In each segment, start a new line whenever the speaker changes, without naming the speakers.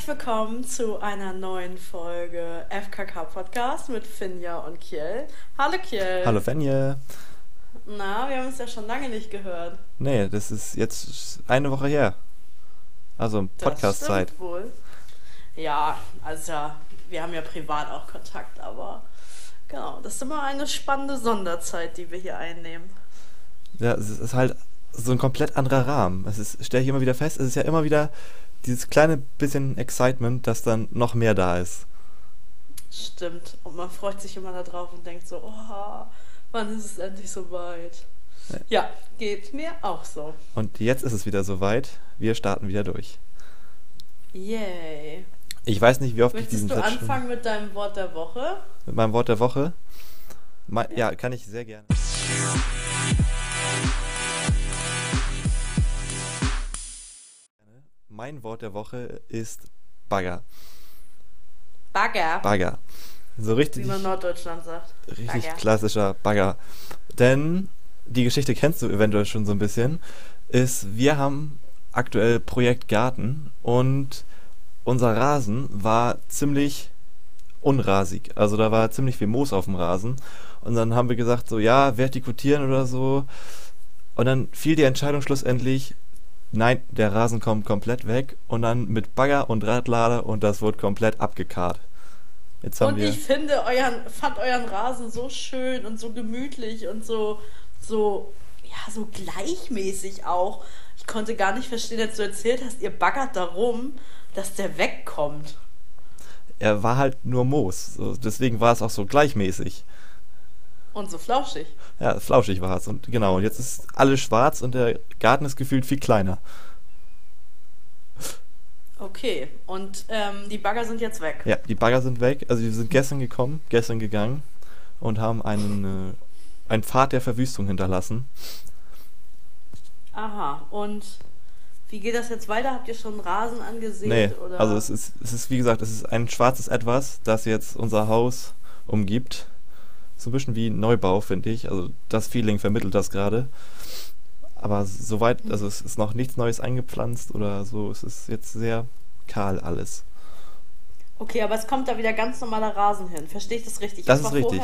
Herzlich willkommen zu einer neuen Folge FKK Podcast mit Finja und Kiel. Hallo Kiel.
Hallo Fenje.
Na, wir haben uns ja schon lange nicht gehört.
Nee, das ist jetzt eine Woche her. Also Podcast-Zeit.
wohl. Ja, also ja, wir haben ja privat auch Kontakt, aber genau, das ist immer eine spannende Sonderzeit, die wir hier einnehmen.
Ja, es ist halt so ein komplett anderer Rahmen. Es ist, stelle ich immer wieder fest, es ist ja immer wieder dieses kleine bisschen Excitement, dass dann noch mehr da ist.
Stimmt. Und man freut sich immer darauf und denkt so, oh, wann ist es endlich soweit? Ja. ja, geht mir auch so.
Und jetzt ist es wieder soweit. Wir starten wieder durch.
Yay.
Ich weiß nicht, wie oft
Möchtest
ich diesen
du
Satz
anfangen mit deinem Wort der Woche?
Mit meinem Wort der Woche? Me ja. ja, kann ich sehr gerne. Mein Wort der Woche ist Bagger.
Bagger.
Bagger. So richtig.
Wie man Norddeutschland sagt.
Richtig
Bagger.
klassischer Bagger. Denn die Geschichte kennst du eventuell schon so ein bisschen. Ist, wir haben aktuell Projekt Garten und unser Rasen war ziemlich unrasig. Also da war ziemlich viel Moos auf dem Rasen. Und dann haben wir gesagt, so ja, vertikutieren oder so. Und dann fiel die Entscheidung schlussendlich, nein, der Rasen kommt komplett weg. Und dann mit Bagger und Radlader und das wurde komplett abgekarrt.
Jetzt haben und wir ich finde euren, fand euren Rasen so schön und so gemütlich und so, so, ja, so gleichmäßig auch. Ich konnte gar nicht verstehen, als du erzählt hast, ihr baggert darum, dass der wegkommt.
Er war halt nur Moos. So, deswegen war es auch so gleichmäßig.
Und so flauschig.
Ja, flauschig war es. Und genau, und jetzt ist alles schwarz und der Garten ist gefühlt viel kleiner.
Okay, und ähm, die Bagger sind jetzt weg.
Ja, die Bagger sind weg. Also wir sind gestern gekommen, gestern gegangen und haben einen, äh, einen Pfad der Verwüstung hinterlassen.
Aha, und wie geht das jetzt weiter? Habt ihr schon Rasen angesehen?
Nee, oder? also es ist, es ist, wie gesagt, es ist ein schwarzes Etwas, das jetzt unser Haus umgibt so ein bisschen wie Neubau, finde ich. Also das Feeling vermittelt das gerade. Aber soweit, also es ist noch nichts Neues eingepflanzt oder so. Es ist jetzt sehr kahl alles.
Okay, aber es kommt da wieder ganz normaler Rasen hin. Verstehe ich das richtig?
Das es ist richtig.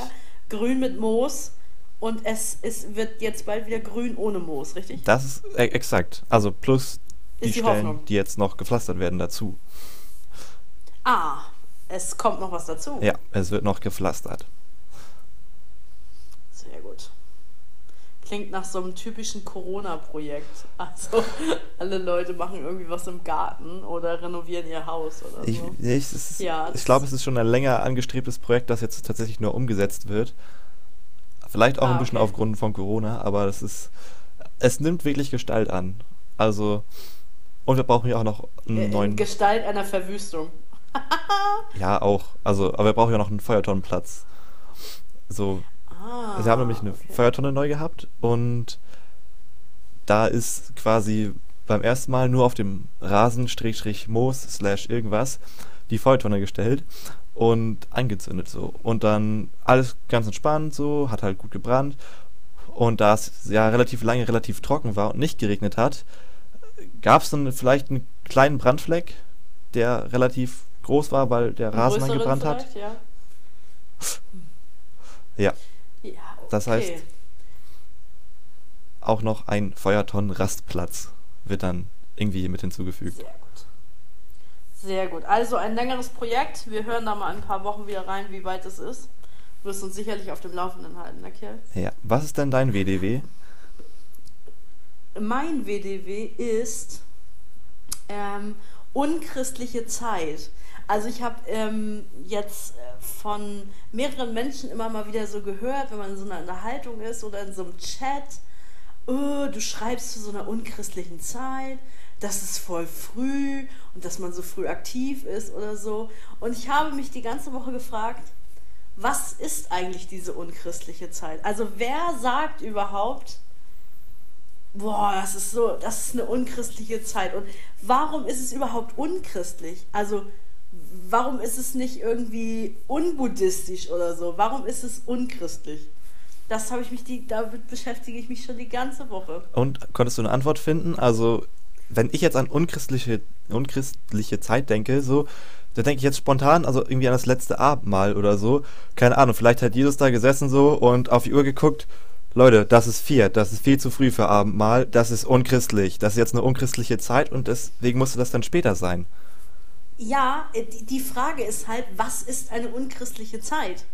grün mit Moos und es ist, wird jetzt bald wieder grün ohne Moos, richtig?
Das ist e exakt. Also plus die, die Stellen, Hoffnung. die jetzt noch gepflastert werden dazu.
Ah, es kommt noch was dazu.
Ja, es wird noch gepflastert.
Klingt nach so einem typischen Corona-Projekt. Also alle Leute machen irgendwie was im Garten oder renovieren ihr Haus oder so.
Ich, ich, ja, ich glaube, es ist schon ein länger angestrebtes Projekt, das jetzt tatsächlich nur umgesetzt wird. Vielleicht auch ah, ein bisschen okay. aufgrund von Corona, aber es ist, es nimmt wirklich Gestalt an. Also, und wir brauchen ja auch noch einen
in
neuen.
Gestalt einer Verwüstung.
ja, auch. Also, aber wir brauchen ja noch einen Feuertonnenplatz. So,
Ah,
Sie haben nämlich eine okay. Feuertonne neu gehabt und da ist quasi beim ersten Mal nur auf dem Rasen, Strich, Moos, slash irgendwas, die Feuertonne gestellt und angezündet so. Und dann alles ganz entspannt so, hat halt gut gebrannt. Und da es ja relativ lange relativ trocken war und nicht geregnet hat, gab es dann vielleicht einen kleinen Brandfleck, der relativ groß war, weil der Rasen angebrannt hat.
Ja.
ja.
Ja, okay.
Das heißt, auch noch ein Feuertonnen-Rastplatz wird dann irgendwie mit hinzugefügt.
Sehr gut. Sehr gut. Also ein längeres Projekt. Wir hören da mal ein paar Wochen wieder rein, wie weit es ist. Du wirst uns sicherlich auf dem Laufenden halten, ne, Kerl?
Ja. Was ist denn dein WDW?
Mein WDW ist ähm, unchristliche Zeit. Also ich habe ähm, jetzt äh, von mehreren Menschen immer mal wieder so gehört, wenn man in so einer Unterhaltung ist oder in so einem Chat, oh, du schreibst zu so einer unchristlichen Zeit, das ist voll früh und dass man so früh aktiv ist oder so. Und ich habe mich die ganze Woche gefragt, was ist eigentlich diese unchristliche Zeit? Also wer sagt überhaupt, boah, das ist so, das ist eine unchristliche Zeit. Und warum ist es überhaupt unchristlich? Also warum ist es nicht irgendwie unbuddhistisch oder so? Warum ist es unchristlich? Das habe ich mich die, damit beschäftige ich mich schon die ganze Woche.
Und konntest du eine Antwort finden? Also wenn ich jetzt an unchristliche, unchristliche Zeit denke, so, da denke ich jetzt spontan, also irgendwie an das letzte Abendmahl oder so. Keine Ahnung, vielleicht hat Jesus da gesessen so und auf die Uhr geguckt. Leute, das ist vier, das ist viel zu früh für Abendmahl, das ist unchristlich, das ist jetzt eine unchristliche Zeit und deswegen musste das dann später sein.
Ja, äh, die Frage ist halt, was ist eine unchristliche Zeit?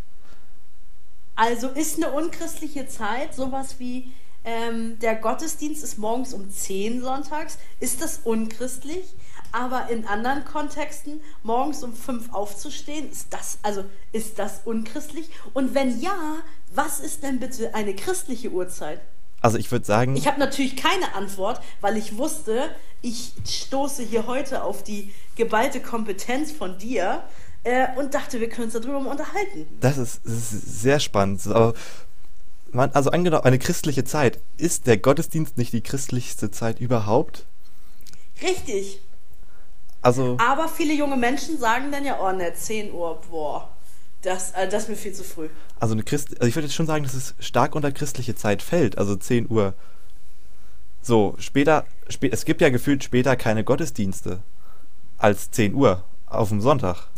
Also ist eine unchristliche Zeit sowas wie ähm, der Gottesdienst ist morgens um 10 sonntags, ist das unchristlich? Aber in anderen Kontexten, morgens um 5 aufzustehen, ist das, also ist das unchristlich? Und wenn ja, was ist denn bitte eine christliche Uhrzeit?
Also ich würde sagen.
Ich habe natürlich keine Antwort, weil ich wusste, ich stoße hier heute auf die geballte Kompetenz von dir äh, und dachte, wir können uns darüber mal unterhalten.
Das ist, das ist sehr spannend. Aber man, also angenommen, eine christliche Zeit. Ist der Gottesdienst nicht die christlichste Zeit überhaupt?
Richtig.
Also.
Aber viele junge Menschen sagen dann ja, oh ne, 10 Uhr, boah, das, äh, das ist mir viel zu früh.
Also eine Christ also ich würde jetzt schon sagen, dass es stark unter christliche Zeit fällt, also 10 Uhr. So, später, spä es gibt ja gefühlt später keine Gottesdienste als 10 Uhr auf dem Sonntag.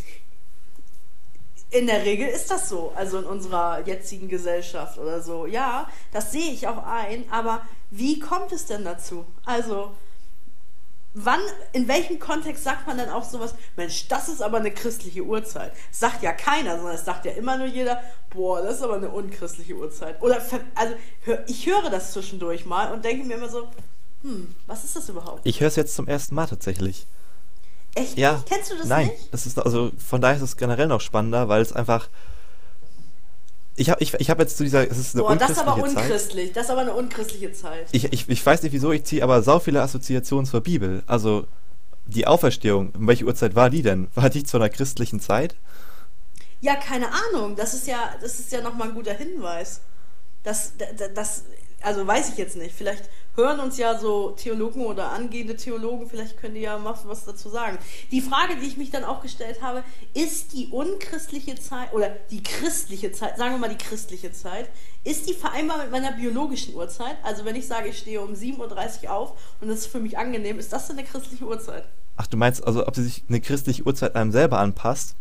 In der Regel ist das so, also in unserer jetzigen Gesellschaft oder so. Ja, das sehe ich auch ein, aber wie kommt es denn dazu? Also, wann, in welchem Kontext sagt man dann auch sowas, Mensch, das ist aber eine christliche Uhrzeit? Sagt ja keiner, sondern es sagt ja immer nur jeder, boah, das ist aber eine unchristliche Uhrzeit. Oder, also, ich höre das zwischendurch mal und denke mir immer so, hm, was ist das überhaupt?
Ich höre es jetzt zum ersten Mal tatsächlich.
Echt?
Ja.
Kennst du das
Nein,
nicht?
das ist also von daher ist es generell noch spannender, weil es einfach ich habe ich, ich hab jetzt zu dieser es ist eine
Boah, das ist aber
unchristliche Zeit.
unchristlich. Das ist aber eine unchristliche Zeit.
Ich, ich, ich weiß nicht wieso, ich ziehe aber sau viele Assoziationen zur Bibel. Also die Auferstehung, um welche Uhrzeit war die denn? War die zu einer christlichen Zeit?
Ja, keine Ahnung. Das ist ja, das ist ja nochmal ein guter Hinweis. Das, das, das, also weiß ich jetzt nicht. Vielleicht hören uns ja so Theologen oder angehende Theologen, vielleicht können die ja mal was dazu sagen. Die Frage, die ich mich dann auch gestellt habe, ist die unchristliche Zeit oder die christliche Zeit, sagen wir mal die christliche Zeit, ist die vereinbar mit meiner biologischen Uhrzeit? Also wenn ich sage, ich stehe um 7.30 Uhr auf und das ist für mich angenehm, ist das denn eine christliche Uhrzeit?
Ach, du meinst also, ob sie sich eine christliche Uhrzeit einem selber anpasst?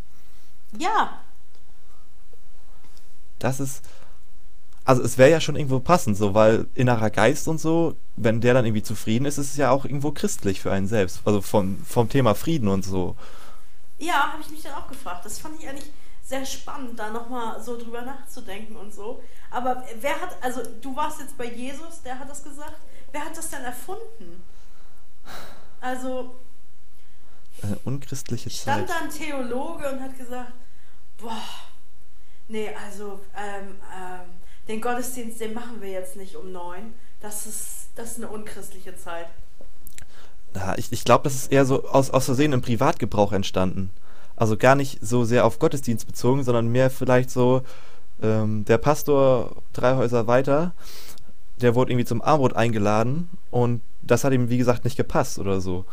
Ja.
Das ist, also es wäre ja schon irgendwo passend, so, weil innerer Geist und so, wenn der dann irgendwie zufrieden ist, ist es ja auch irgendwo christlich für einen selbst. Also vom, vom Thema Frieden und so.
Ja, habe ich mich dann auch gefragt. Das fand ich eigentlich sehr spannend, da nochmal so drüber nachzudenken und so. Aber wer hat, also du warst jetzt bei Jesus, der hat das gesagt. Wer hat das denn erfunden? Also.
Eine unchristliche
stand
Zeit.
Stand da ein Theologe und hat gesagt, boah, nee, also, ähm, ähm, den Gottesdienst, den machen wir jetzt nicht um neun. Das ist, das ist eine unchristliche Zeit.
Ja, ich, ich glaube, das ist eher so aus, aus Versehen im Privatgebrauch entstanden. Also gar nicht so sehr auf Gottesdienst bezogen, sondern mehr vielleicht so, ähm, der Pastor drei Häuser weiter, der wurde irgendwie zum Armut eingeladen und das hat ihm, wie gesagt, nicht gepasst oder so.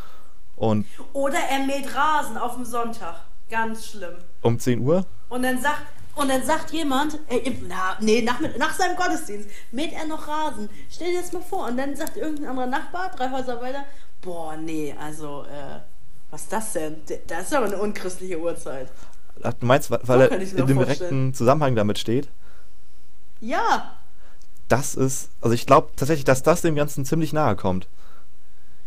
Und
oder er mäht Rasen auf dem Sonntag. Ganz schlimm.
Um 10 Uhr?
Und dann sagt, und dann sagt jemand, äh, na, nee, nach, nach seinem Gottesdienst mäht er noch Rasen. Stell dir das mal vor. Und dann sagt irgendein anderer Nachbar, drei Häuser weiter, boah, nee, also, äh, was ist das denn? Das ist aber eine unchristliche Uhrzeit.
Ach, du meinst, weil so er in dem direkten Zusammenhang damit steht?
Ja.
Das ist, also ich glaube tatsächlich, dass das dem Ganzen ziemlich nahe kommt.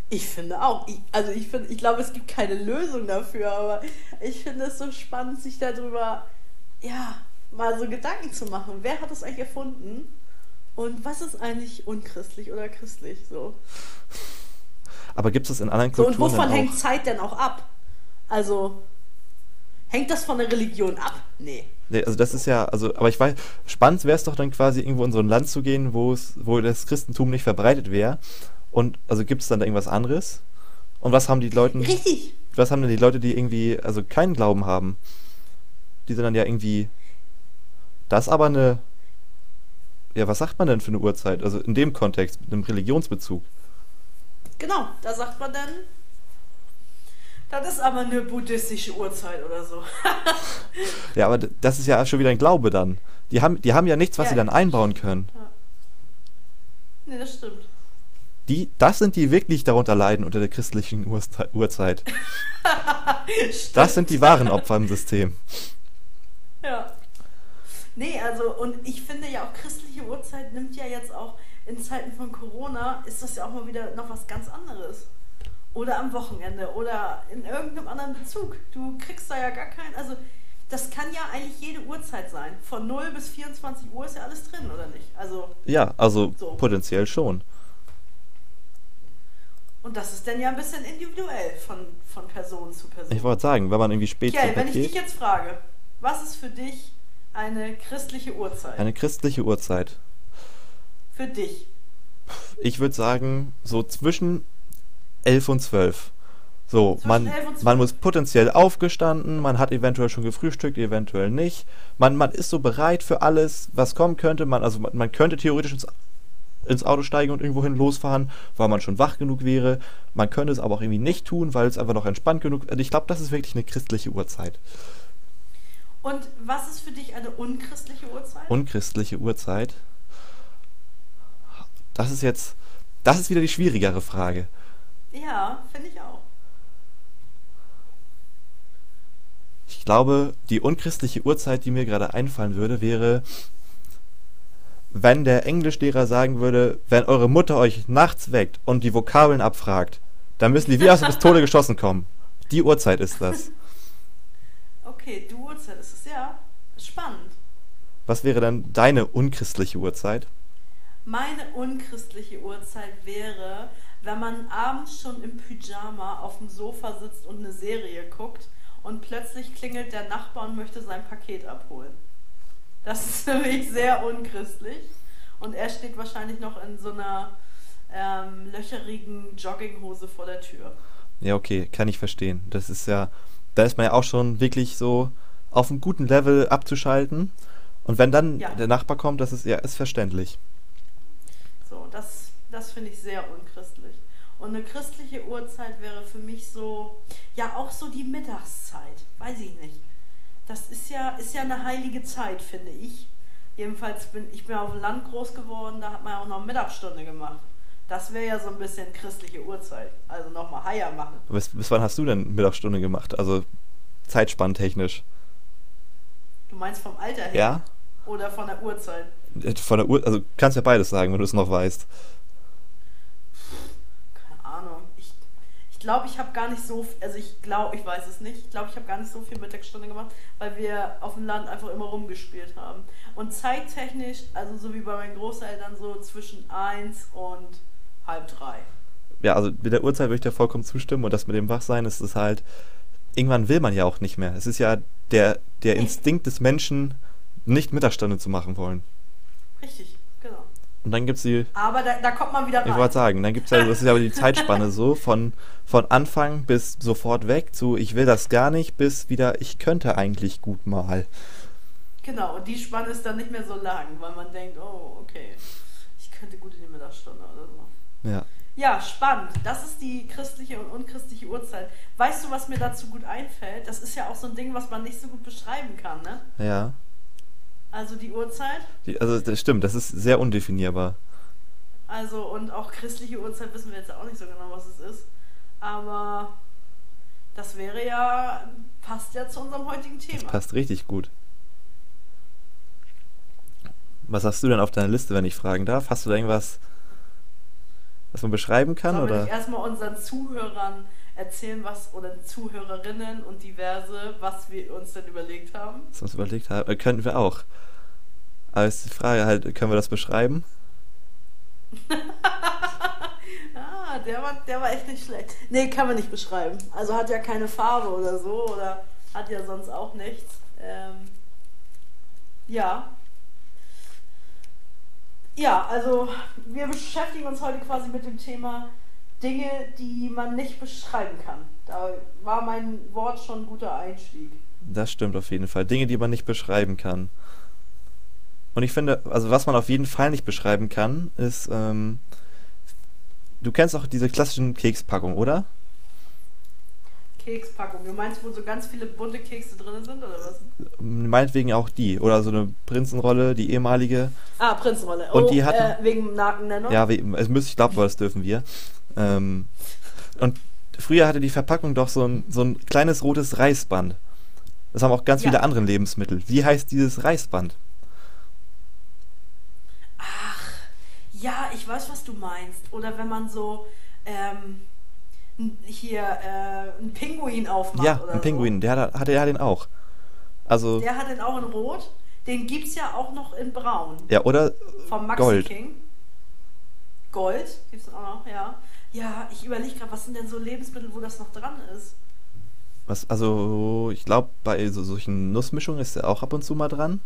Ich finde auch. Ich, also ich finde, ich glaube, es gibt keine Lösung dafür, aber ich finde es so spannend, sich darüber ja, mal so Gedanken zu machen. Wer hat das eigentlich erfunden? Und was ist eigentlich unchristlich oder christlich? So.
Aber gibt es in anderen Kulturen.
So, und wovon hängt Zeit denn auch ab? Also, hängt das von der Religion ab? Nee.
Nee, also das ist ja, also, aber ich weiß, spannend wäre es doch dann quasi irgendwo in so ein Land zu gehen, wo es, wo das Christentum nicht verbreitet wäre. Und also gibt es dann da irgendwas anderes? Und was haben die Leute.
Richtig.
Was haben denn die Leute, die irgendwie, also keinen Glauben haben? Die sind dann ja irgendwie. Das ist aber eine. Ja, was sagt man denn für eine Uhrzeit? Also in dem Kontext, mit einem Religionsbezug.
Genau, da sagt man dann. Das ist aber eine buddhistische Uhrzeit oder so.
ja, aber das ist ja schon wieder ein Glaube dann. Die haben, die haben ja nichts, was ja, sie dann einbauen können. Ja.
Nee, das stimmt.
Die, das sind die wirklich darunter leiden unter der christlichen Uhrzeit. Das sind die wahren Opfer im System.
Ja. Nee, also, und ich finde ja auch christliche Uhrzeit nimmt ja jetzt auch in Zeiten von Corona, ist das ja auch mal wieder noch was ganz anderes. Oder am Wochenende oder in irgendeinem anderen Bezug. Du kriegst da ja gar keinen, also das kann ja eigentlich jede Uhrzeit sein. Von 0 bis 24 Uhr ist ja alles drin, oder nicht? Also,
Ja, also
So.
potenziell schon.
und das ist dann ja ein bisschen individuell von, von Person zu Person.
Ich wollte sagen, wenn man irgendwie spät zu
wenn ich dich
geht,
jetzt frage, was ist für dich eine christliche Uhrzeit?
eine christliche Uhrzeit.
für dich.
Ich würde sagen, so zwischen 11 und 12. So,
Zwischen
man,
11 und 12.
man muss potenziell aufgestanden, man hat eventuell schon gefrühstückt, eventuell nicht. Man, man ist so bereit für alles, was kommen könnte. Man, also man, man könnte theoretisch ins, ins Auto steigen und irgendwohin losfahren, weil man schon wach genug wäre. Man könnte es aber auch irgendwie nicht tun, weil es einfach noch entspannt genug ist. Ich glaube, das ist wirklich eine christliche Uhrzeit.
Und was ist für dich eine unchristliche Uhrzeit?
Unchristliche Uhrzeit. Das ist jetzt, das ist wieder die schwierigere Frage.
ja, finde ich auch.
Ich glaube, die unchristliche Uhrzeit, die mir gerade einfallen würde, wäre, wenn der Englischlehrer sagen würde, wenn eure Mutter euch nachts weckt und die Vokabeln abfragt, dann müssen die wie aus der Pistole geschossen kommen. Die Uhrzeit ist das.
Okay, die Uhrzeit ist es, ja. Spannend.
Was wäre dann deine unchristliche Uhrzeit?
Meine unchristliche Uhrzeit wäre, wenn man abends schon im Pyjama auf dem Sofa sitzt und eine Serie guckt und plötzlich klingelt der Nachbar und möchte sein Paket abholen. Das ist für mich sehr unchristlich. Und er steht wahrscheinlich noch in so einer ähm, löcherigen Jogginghose vor der Tür.
Ja, okay, kann ich verstehen. Das ist ja, da ist man ja auch schon wirklich so auf einem guten Level abzuschalten. Und wenn dann
Ja.
der Nachbar kommt, das ist ja ist verständlich.
So, das, das finde ich sehr unchristlich. Und eine christliche Uhrzeit wäre für mich so, ja auch so die Mittagszeit, weiß ich nicht. Das ist ja, ist ja eine heilige Zeit, finde ich. Jedenfalls bin ich bin auf dem Land groß geworden, da hat man ja auch noch Mittagsstunde gemacht. Das wäre ja so ein bisschen christliche Uhrzeit. Also nochmal Heier machen.
Bis, bis wann hast du denn Mittagsstunde gemacht? Also zeitspannentechnisch.
Du meinst vom Alter her?
Ja?
Oder von der Uhrzeit?
Äh, Von der Uhr, also kannst ja beides sagen, wenn du es noch weißt.
Keine Ahnung. Ich, ich glaube, ich habe gar nicht so, also ich glaube, ich weiß es nicht. Ich glaube, ich habe gar nicht so viel Mittagsstunde gemacht, weil wir auf dem Land einfach immer rumgespielt haben. Und zeittechnisch, also so wie bei meinen Großeltern, so zwischen 1 und halb drei.
Ja, also mit der Uhrzeit würde ich dir vollkommen zustimmen und das mit dem Wachsein ist es halt, irgendwann will man ja auch nicht mehr. Es ist ja der, der. Instinkt des Menschen, nicht Mittagsstunde zu machen wollen.
Richtig, genau.
Und dann gibt es die,
Aber da, da kommt man wieder
ich
rein.
wollte sagen, dann gibt es ja, das ist ja aber die Zeitspanne so, von, von Anfang bis sofort weg zu, ich will das gar nicht, bis wieder, ich könnte eigentlich gut mal.
Genau, und die Spanne ist dann nicht mehr so lang, weil man denkt, oh, okay, ich könnte gut in die Mittagsstunde oder so.
Ja.
Ja, spannend. Das ist die christliche und unchristliche Uhrzeit. Weißt du, was mir dazu gut einfällt? Das ist ja auch so ein Ding, was man nicht so gut beschreiben kann, ne?
Ja.
Also die Uhrzeit.
Die, also das stimmt, das ist sehr undefinierbar.
Also und auch christliche Uhrzeit wissen wir jetzt auch nicht so genau, was es ist. Aber das wäre ja, passt ja zu unserem heutigen
Das
Thema.
passt richtig gut. Was hast du denn auf deiner Liste, wenn ich fragen darf? Hast du da irgendwas, was man beschreiben kann?
Wir
oder?
nicht erstmal unseren Zuhörern erzählen, was, oder Zuhörerinnen und diverse, was wir uns denn überlegt haben?
Was wir uns überlegt haben? Äh, könnten wir auch. Aber ist die Frage halt, können wir das beschreiben?
Ah, der war, der war echt nicht schlecht. Nee, kann man nicht beschreiben. Also hat ja keine Farbe oder so oder hat ja sonst auch nichts. Ähm, ja. Ja, also wir beschäftigen uns heute quasi mit dem Thema Dinge, die man nicht beschreiben kann. Da war mein Wort schon ein guter Einstieg.
Das stimmt auf jeden Fall. Dinge, die man nicht beschreiben kann. Und ich finde, also was man auf jeden Fall nicht beschreiben kann, ist, ähm, du kennst auch diese klassischen Kekspackungen, oder?
Kekspackung. Du meinst, wo so ganz viele bunte Kekse drin sind, oder was?
Meinetwegen auch die. Oder so eine Prinzenrolle, die ehemalige.
Ah, Prinzenrolle.
Und
oh,
die hatten-
äh, wegen Markennennung?
Ja, es müsste, ich glaube, das dürfen wir. Ähm, und früher hatte die Verpackung doch so ein, so ein kleines rotes Reißband. Das haben auch ganz
Ja.
viele andere Lebensmittel. Wie heißt dieses Reißband?
Ja, ich weiß, was du meinst. Oder wenn man so ähm, hier äh, einen Pinguin aufmacht
ja, ein Pinguin, der hat, hatte ja den auch. Also,
so. Der hat den auch in Rot. Den gibt's ja auch noch in Braun.
ja, oder
Vom Maxi
Gold.
King. Gold gibt's auch noch, ja. Ja, ich überlege gerade, was sind denn so Lebensmittel, wo das noch dran ist?
Was, also, ich glaube, bei so, solchen Nussmischungen ist er auch ab und zu mal dran.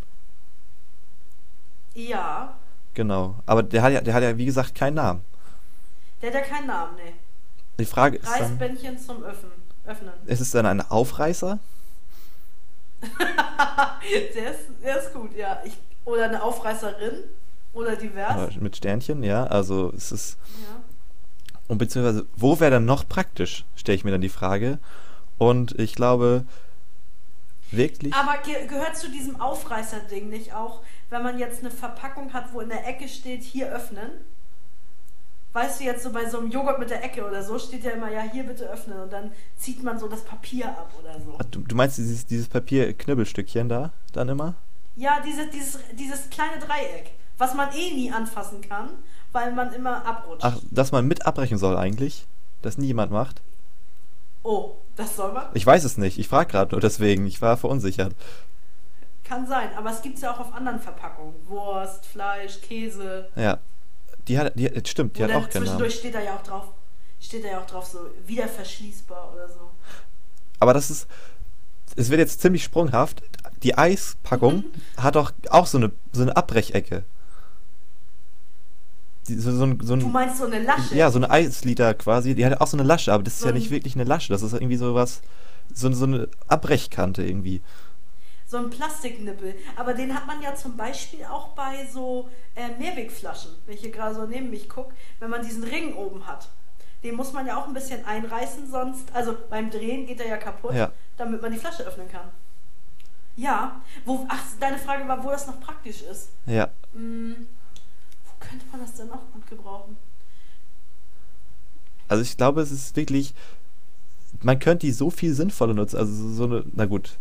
Ja,
Genau. Aber der hat ja, der hat ja, wie gesagt, keinen Namen.
der hat ja keinen Namen, ne.
Die Frage ist dann,
Reisbändchen zum Öffnen. Öffnen.
ist es dann ein Aufreißer?
der, ist, der ist gut, ja. Ich, oder eine Aufreißerin. Oder divers.
Oder mit Sternchen, ja. Also, es ist,
Ja.
und beziehungsweise, wo wäre dann noch praktisch, stelle ich mir dann die Frage. Und ich glaube, wirklich,
Aber ge gehört zu diesem Aufreißer-Ding nicht auch, wenn man jetzt eine Verpackung hat, wo in der Ecke steht, hier öffnen? Weißt du jetzt so bei so einem Joghurt mit der Ecke oder so, steht ja immer, ja, hier bitte öffnen und dann zieht man so das Papier ab oder so.
Du, du meinst dieses, dieses Papier-Knibbelstückchen da, dann immer?
Ja, diese, dieses, dieses kleine Dreieck, was man eh nie anfassen kann, weil man immer abrutscht.
Ach, dass man mit abbrechen soll eigentlich? Das nie jemand macht?
Oh, das soll man?
Ich weiß es nicht. Ich frage gerade nur deswegen. Ich war verunsichert.
Kann sein, aber es gibt ja auch auf anderen Verpackungen. Wurst, Fleisch, Käse.
Ja. Die hat, die, stimmt, die hat auch keinen Namen.
zwischendurch steht da ja auch drauf, steht da ja auch drauf so, wieder verschließbar oder so.
Aber das ist, es wird jetzt ziemlich sprunghaft. Die Eispackung hat doch auch so eine, so eine Abbrechecke. Die, so, so, ein, so
Du
ein,
meinst so eine Lasche?
ja, so eine Eisliter quasi. Die hat auch so eine Lasche, aber das ist ja nicht wirklich eine Lasche. Das ist irgendwie so was, so, so eine Abbrechkante irgendwie.
So ein Plastiknippel. Aber den hat man ja zum Beispiel auch bei so äh, Mehrwegflaschen, wenn ich hier gerade so neben mich gucke, wenn man diesen Ring oben hat. Den muss man ja auch ein bisschen einreißen, sonst, also beim Drehen geht er ja kaputt,
Ja.
damit man die Flasche öffnen kann. Ja, wo, ach, deine Frage war, wo das noch praktisch ist.
Ja.
Hm, wo könnte man das denn noch gut gebrauchen?
Also ich glaube, es ist wirklich, man könnte die so viel sinnvoller nutzen. Also so- so eine, na gut,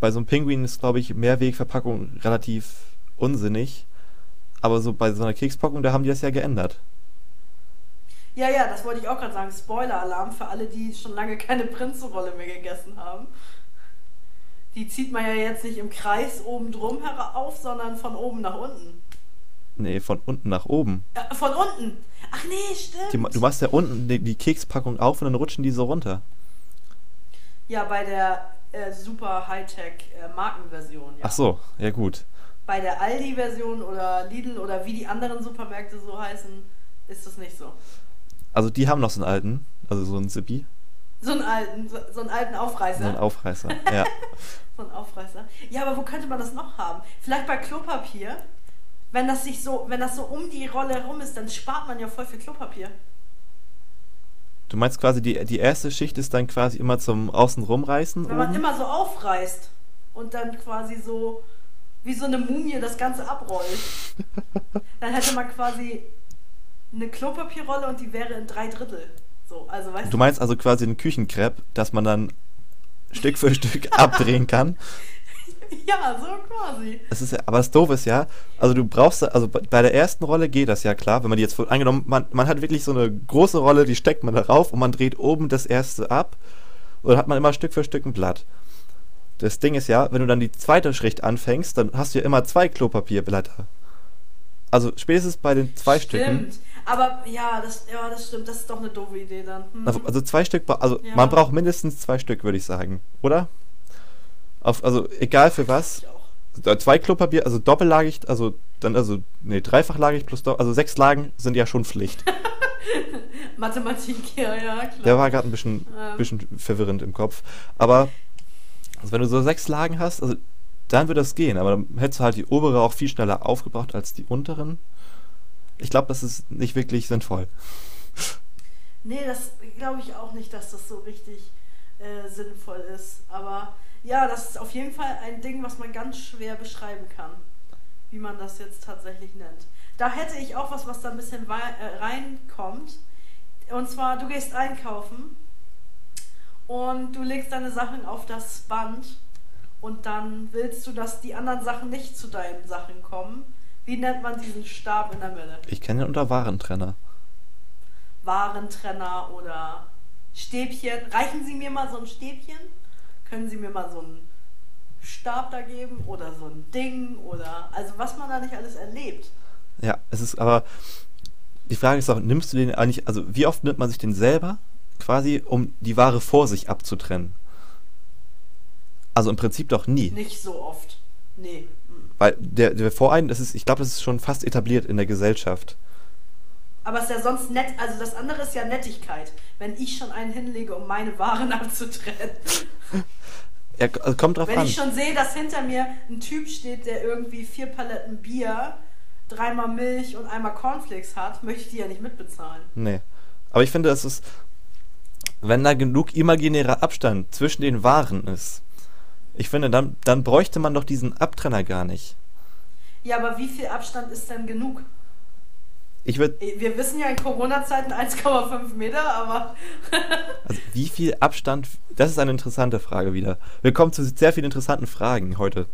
bei so einem Pinguin ist, glaube ich, Mehrwegverpackung relativ unsinnig. Aber so bei so einer Kekspackung, da haben die das ja geändert.
Ja, ja, das wollte ich auch gerade sagen. Spoiler-Alarm für alle, die schon lange keine Prinzenrolle mehr gegessen haben. Die zieht man ja jetzt nicht im Kreis oben drum herauf, sondern von oben nach unten.
Nee, von unten nach oben.
Äh, von unten. Ach nee, stimmt.
Die, du machst ja unten die, die Kekspackung auf und dann rutschen die so runter.
ja, bei der äh, super Hightech äh, Markenversion. Ja.
Ach so, ja gut.
Bei der Aldi-Version oder Lidl oder wie die anderen Supermärkte so heißen, ist das nicht so.
Also die haben noch so einen alten, also so einen Zippy,
So einen alten, so, so einen alten Aufreißer.
so einen Aufreißer. Ja.
So ein Aufreißer. Ja, aber wo könnte man das noch haben? Vielleicht bei Klopapier. Wenn das sich so, wenn das so um die Rolle herum ist, dann spart man ja voll viel Klopapier.
Du meinst quasi, die, die erste Schicht ist dann quasi immer zum Außen rumreißen
Wenn man
oben?
immer so aufreißt und dann quasi so wie so eine Mumie das Ganze abrollt, dann hätte man quasi eine Klopapierrolle und die wäre in drei Drittel. So, also weißt
Du meinst also quasi ein Küchenkrepp, dass man dann Stück für Stück abdrehen kann.
Ja, so quasi.
Das ist ja, aber das Doofe ist ja, also du brauchst, also bei der ersten Rolle geht das ja klar, wenn man die jetzt, angenommen, man, man hat wirklich so eine große Rolle, die steckt man darauf und man dreht oben das erste ab und dann hat man immer Stück für Stück ein Blatt. Das Ding ist ja, wenn du dann die zweite Schicht anfängst, dann hast du ja immer zwei Klopapierblätter. Also spätestens bei den zwei Stücken.
Stimmt. Aber ja, das, ja, das stimmt. Das ist doch eine doofe Idee dann. Hm.
Also, zwei Stück, also
Ja.
man braucht mindestens zwei Stück, würde ich sagen, oder? Auf, also egal für was. Zwei Klopapier, also doppellagig, also dann, also, nee, dreifachlagig plus, do- also sechs Lagen sind ja schon Pflicht.
Mathematik, ja, ja, klar.
Der war gerade ein bisschen,
Ähm.
bisschen verwirrend im Kopf. Aber, also wenn du so sechs Lagen hast, also, dann würde das gehen, aber dann hättest du halt die obere auch viel schneller aufgebraucht als die unteren. Ich glaube, das ist nicht wirklich sinnvoll.
Nee, das glaube ich auch nicht, dass das so richtig äh, sinnvoll ist. Aber ja, das ist auf jeden Fall ein Ding, was man ganz schwer beschreiben kann, wie man das jetzt tatsächlich nennt. Da hätte ich auch was, was da ein bisschen äh, reinkommt. Und zwar, du gehst einkaufen und du legst deine Sachen auf das Band und dann willst du, dass die anderen Sachen nicht zu deinen Sachen kommen. Wie nennt man diesen Stab in der Mitte?
Ich kenne ihn unter Warentrenner.
Warentrenner oder Stäbchen. Reichen Sie mir mal so ein Stäbchen? Können Sie mir mal so einen Stab da geben oder so ein Ding oder also was man da nicht alles erlebt.
Ja, es ist aber die Frage ist auch, nimmst du den eigentlich, also wie oft nimmt man sich den selber quasi, um die Ware vor sich abzutrennen? Also im Prinzip doch nie.
Nicht so oft. Nee.
Weil der, der Vorein, das ist, ich glaube, das ist schon fast etabliert in der Gesellschaft.
Aber es ist ja sonst nett, also das andere ist ja Nettigkeit, wenn ich schon einen hinlege, um meine Waren abzutrennen.
Ja, also kommt drauf
wenn
an.
Wenn ich schon sehe, dass hinter mir ein Typ steht, der irgendwie vier Paletten Bier, dreimal Milch und einmal Cornflakes hat, möchte ich die ja nicht mitbezahlen.
Nee. Aber ich finde, es ist, wenn da genug imaginärer Abstand zwischen den Waren ist, ich finde, dann, dann bräuchte man doch diesen Abtrenner gar nicht.
Ja, aber wie viel Abstand ist denn genug?
Ich würd,
Wir wissen ja in Corona-Zeiten 1,5 Meter, aber.
also wie viel Abstand? Das ist eine interessante Frage wieder. Wir kommen zu sehr vielen interessanten Fragen heute.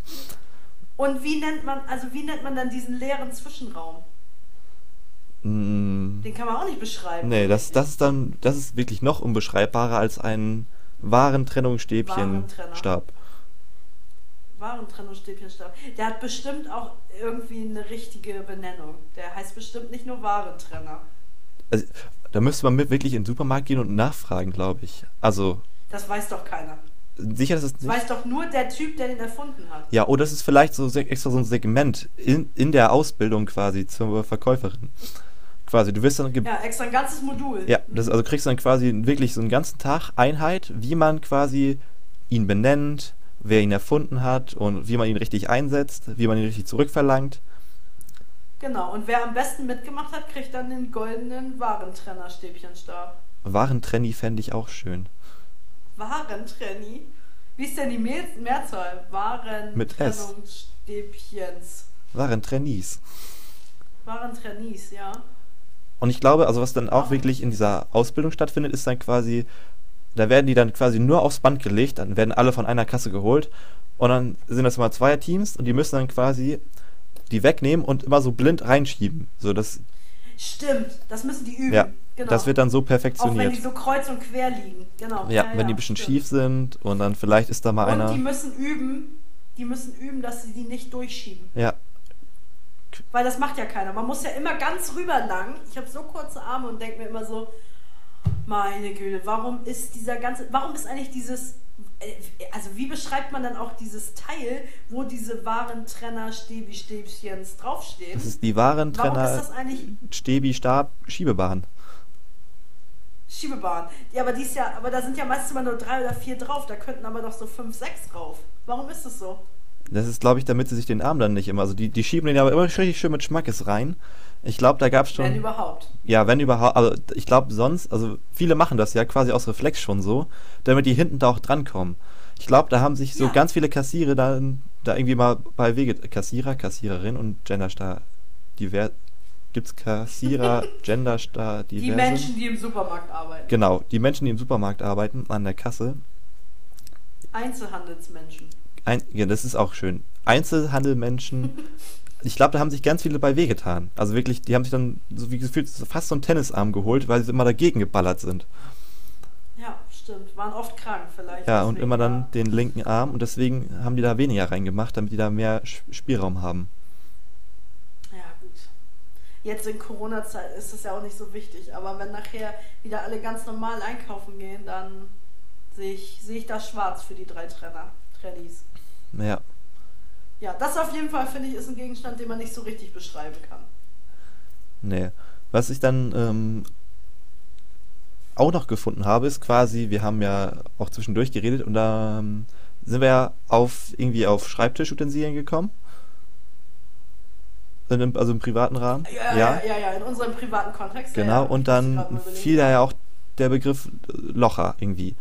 Und wie nennt man, also wie nennt man dann diesen leeren Zwischenraum? Mm. Den kann man auch nicht beschreiben.
Nee, das, das ist dann, das ist wirklich noch unbeschreibbarer als ein Warentrennungsstäbchenstab.
Warentrennungsstäbchenstab. Der hat bestimmt auch irgendwie eine richtige Benennung. Der heißt bestimmt nicht nur Warentrenner.
Also, da müsste man mit wirklich in den Supermarkt gehen und nachfragen, glaube ich. Also.
Das weiß doch keiner.
Sicher, dass es
nicht. Das weiß doch nur der Typ, der den erfunden hat.
Ja, oder es ist vielleicht so extra so ein Segment in, in der Ausbildung quasi zur Verkäuferin. Quasi, du wirst dann.
Ja, extra ein ganzes Modul.
Ja, das, also kriegst du dann quasi wirklich so einen ganzen Tag Einheit, wie man quasi ihn benennt, wer ihn erfunden hat und wie man ihn richtig einsetzt, wie man ihn richtig zurückverlangt.
Genau, und wer am besten mitgemacht hat, kriegt dann den goldenen Warentrenner-Stäbchenstab.
Warentrenny fände ich auch schön.
Warentrenny? Wie ist denn die Mehr Mehrzahl? Warentrennungsstäbchens.
Warentrennies.
Warentrennies, ja.
Und ich glaube, also was dann auch wirklich in dieser Ausbildung stattfindet, ist dann quasi, da werden die dann quasi nur aufs Band gelegt, dann werden alle von einer Kasse geholt und dann sind das immer zwei Teams und die müssen dann quasi die wegnehmen und immer so blind reinschieben. So dass
Stimmt, das müssen die üben.
Ja, genau. das wird dann so perfektioniert. Auch wenn
die so kreuz und quer liegen, genau.
Ja, ja wenn ja, die ein bisschen stimmt. schief sind und dann vielleicht ist da mal und einer.
Und die müssen üben, die müssen üben, dass sie die nicht durchschieben.
Ja.
Weil das macht ja keiner. Man muss ja immer ganz rüber lang. Ich habe so kurze Arme und denke mir immer so, meine Güte, warum ist dieser ganze, warum ist eigentlich dieses äh, also wie beschreibt man dann auch dieses Teil, wo diese Warentrenner Stäbi Stäbchens draufstehen?
Das ist die Warentrenner Warum ist das eigentlich Stäbi Stab Schiebebahn.
Schiebebahn. Ja, aber die ist ja, aber da sind ja meistens immer nur drei oder vier drauf, da könnten aber doch so fünf, sechs drauf. Warum ist das so?
Das ist, glaube ich, damit sie sich den Arm dann nicht immer, also die, die schieben den aber immer richtig schön mit Schmackes rein. Ich glaube, da gab es schon.
Wenn überhaupt.
Ja, wenn überhaupt. Also ich glaube sonst, also viele machen das ja quasi aus Reflex schon so, damit die hinten da auch drankommen. Ich glaube, da haben sich so ja. ganz viele Kassiere da, da irgendwie mal bei Wege. Kassierer, Kassiererin und Genderstar divers. Gibt's Kassierer, Genderstar,
diverse? Die Menschen, die im Supermarkt arbeiten.
Genau, die Menschen, die im Supermarkt arbeiten, an der Kasse.
Einzelhandelsmenschen.
Ein, ja, das ist auch schön. Einzelhandelmenschen ich glaube, da haben sich ganz viele bei wehgetan. Also wirklich, die haben sich dann so wie gefühlt fast so einen Tennisarm geholt, weil sie immer dagegen geballert sind.
Ja, stimmt. Waren oft krank vielleicht.
Ja, und immer dann den linken Arm und deswegen haben die da weniger reingemacht, damit die da mehr Spielraum haben.
Ja, gut. Jetzt in Corona-Zeit ist es ja auch nicht so wichtig, aber wenn nachher wieder alle ganz normal einkaufen gehen, dann sehe ich, sehe ich das schwarz für die drei Trenner, Trennies.
Ja.
Ja, das auf jeden Fall, finde ich, ist ein Gegenstand, den man nicht so richtig beschreiben kann.
Nee. Was ich dann ähm, auch noch gefunden habe, ist quasi, wir haben ja auch zwischendurch geredet und da ähm, sind wir ja auf irgendwie auf Schreibtischutensilien gekommen. Also im privaten Rahmen.
Ja, ja, ja, ja, in unserem privaten Kontext.
Genau,
ja,
und dann fiel da ja auch der Begriff Locher irgendwie.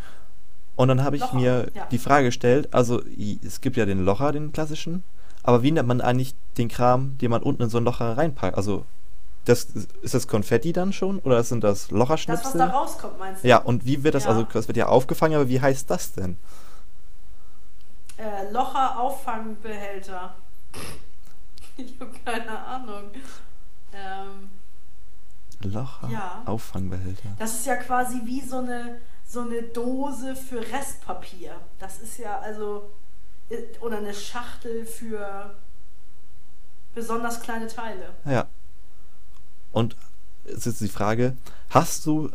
Und dann habe ich
Locher,
mir
ja.
die Frage gestellt, also es gibt ja den Locher, den klassischen, aber wie nennt man eigentlich den Kram, den man unten in so ein Locher reinpackt? Also das, ist das Konfetti dann schon oder sind das
Das, was
Locherschnipsel?
da rauskommt, meinst du?
Ja, und wie wird das,
Ja.
also das wird ja aufgefangen, aber wie heißt das denn?
Äh, Locher-Auffangbehälter. Ich habe keine Ahnung. Ähm,
Locher,
Ja.
Auffangbehälter.
das ist ja quasi wie so eine, so eine Dose für Restpapier. Das ist ja also. äh, Oder eine Schachtel für besonders kleine Teile.
Ja. Und es ist die Frage, hast du,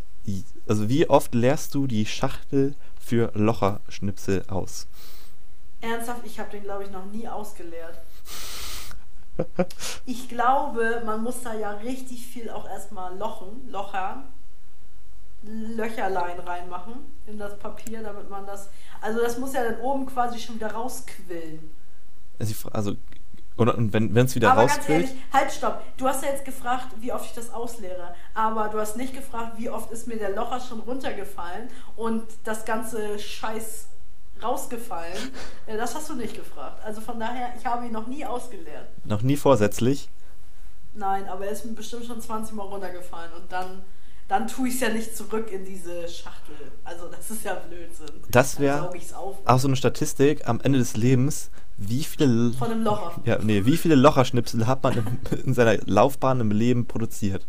also wie oft leerst du die Schachtel für Locherschnipsel aus?
Ernsthaft, ich habe den, glaube ich, noch nie ausgeleert. Ich glaube, man muss da ja richtig viel auch erstmal lochen, lochern, Löcherlein reinmachen in das Papier, damit man das. Also, das muss ja dann oben quasi schon wieder rausquillen.
Also, also und, wenn es wieder
aber ganz
rausquillt,
ehrlich, halt, stopp. Du hast ja jetzt gefragt, wie oft ich das ausleere. Aber du hast nicht gefragt, wie oft ist mir der Locher schon runtergefallen und das ganze Scheiß rausgefallen. Äh, Das hast du nicht gefragt. Also von daher, ich habe ihn noch nie ausgeleert.
noch nie vorsätzlich.
Nein, aber er ist mir bestimmt schon 20 Mal runtergefallen und dann, dann tue ich es ja nicht zurück in diese Schachtel. Also das ist ja Blödsinn.
Das
Dann
wär-
saug ich's auf.
Auch so eine Statistik am Ende des Lebens, wie viele,
Von einem Locher.
ja, nee, wie viele Locherschnipsel hat man in, in seiner Laufbahn im Leben produziert?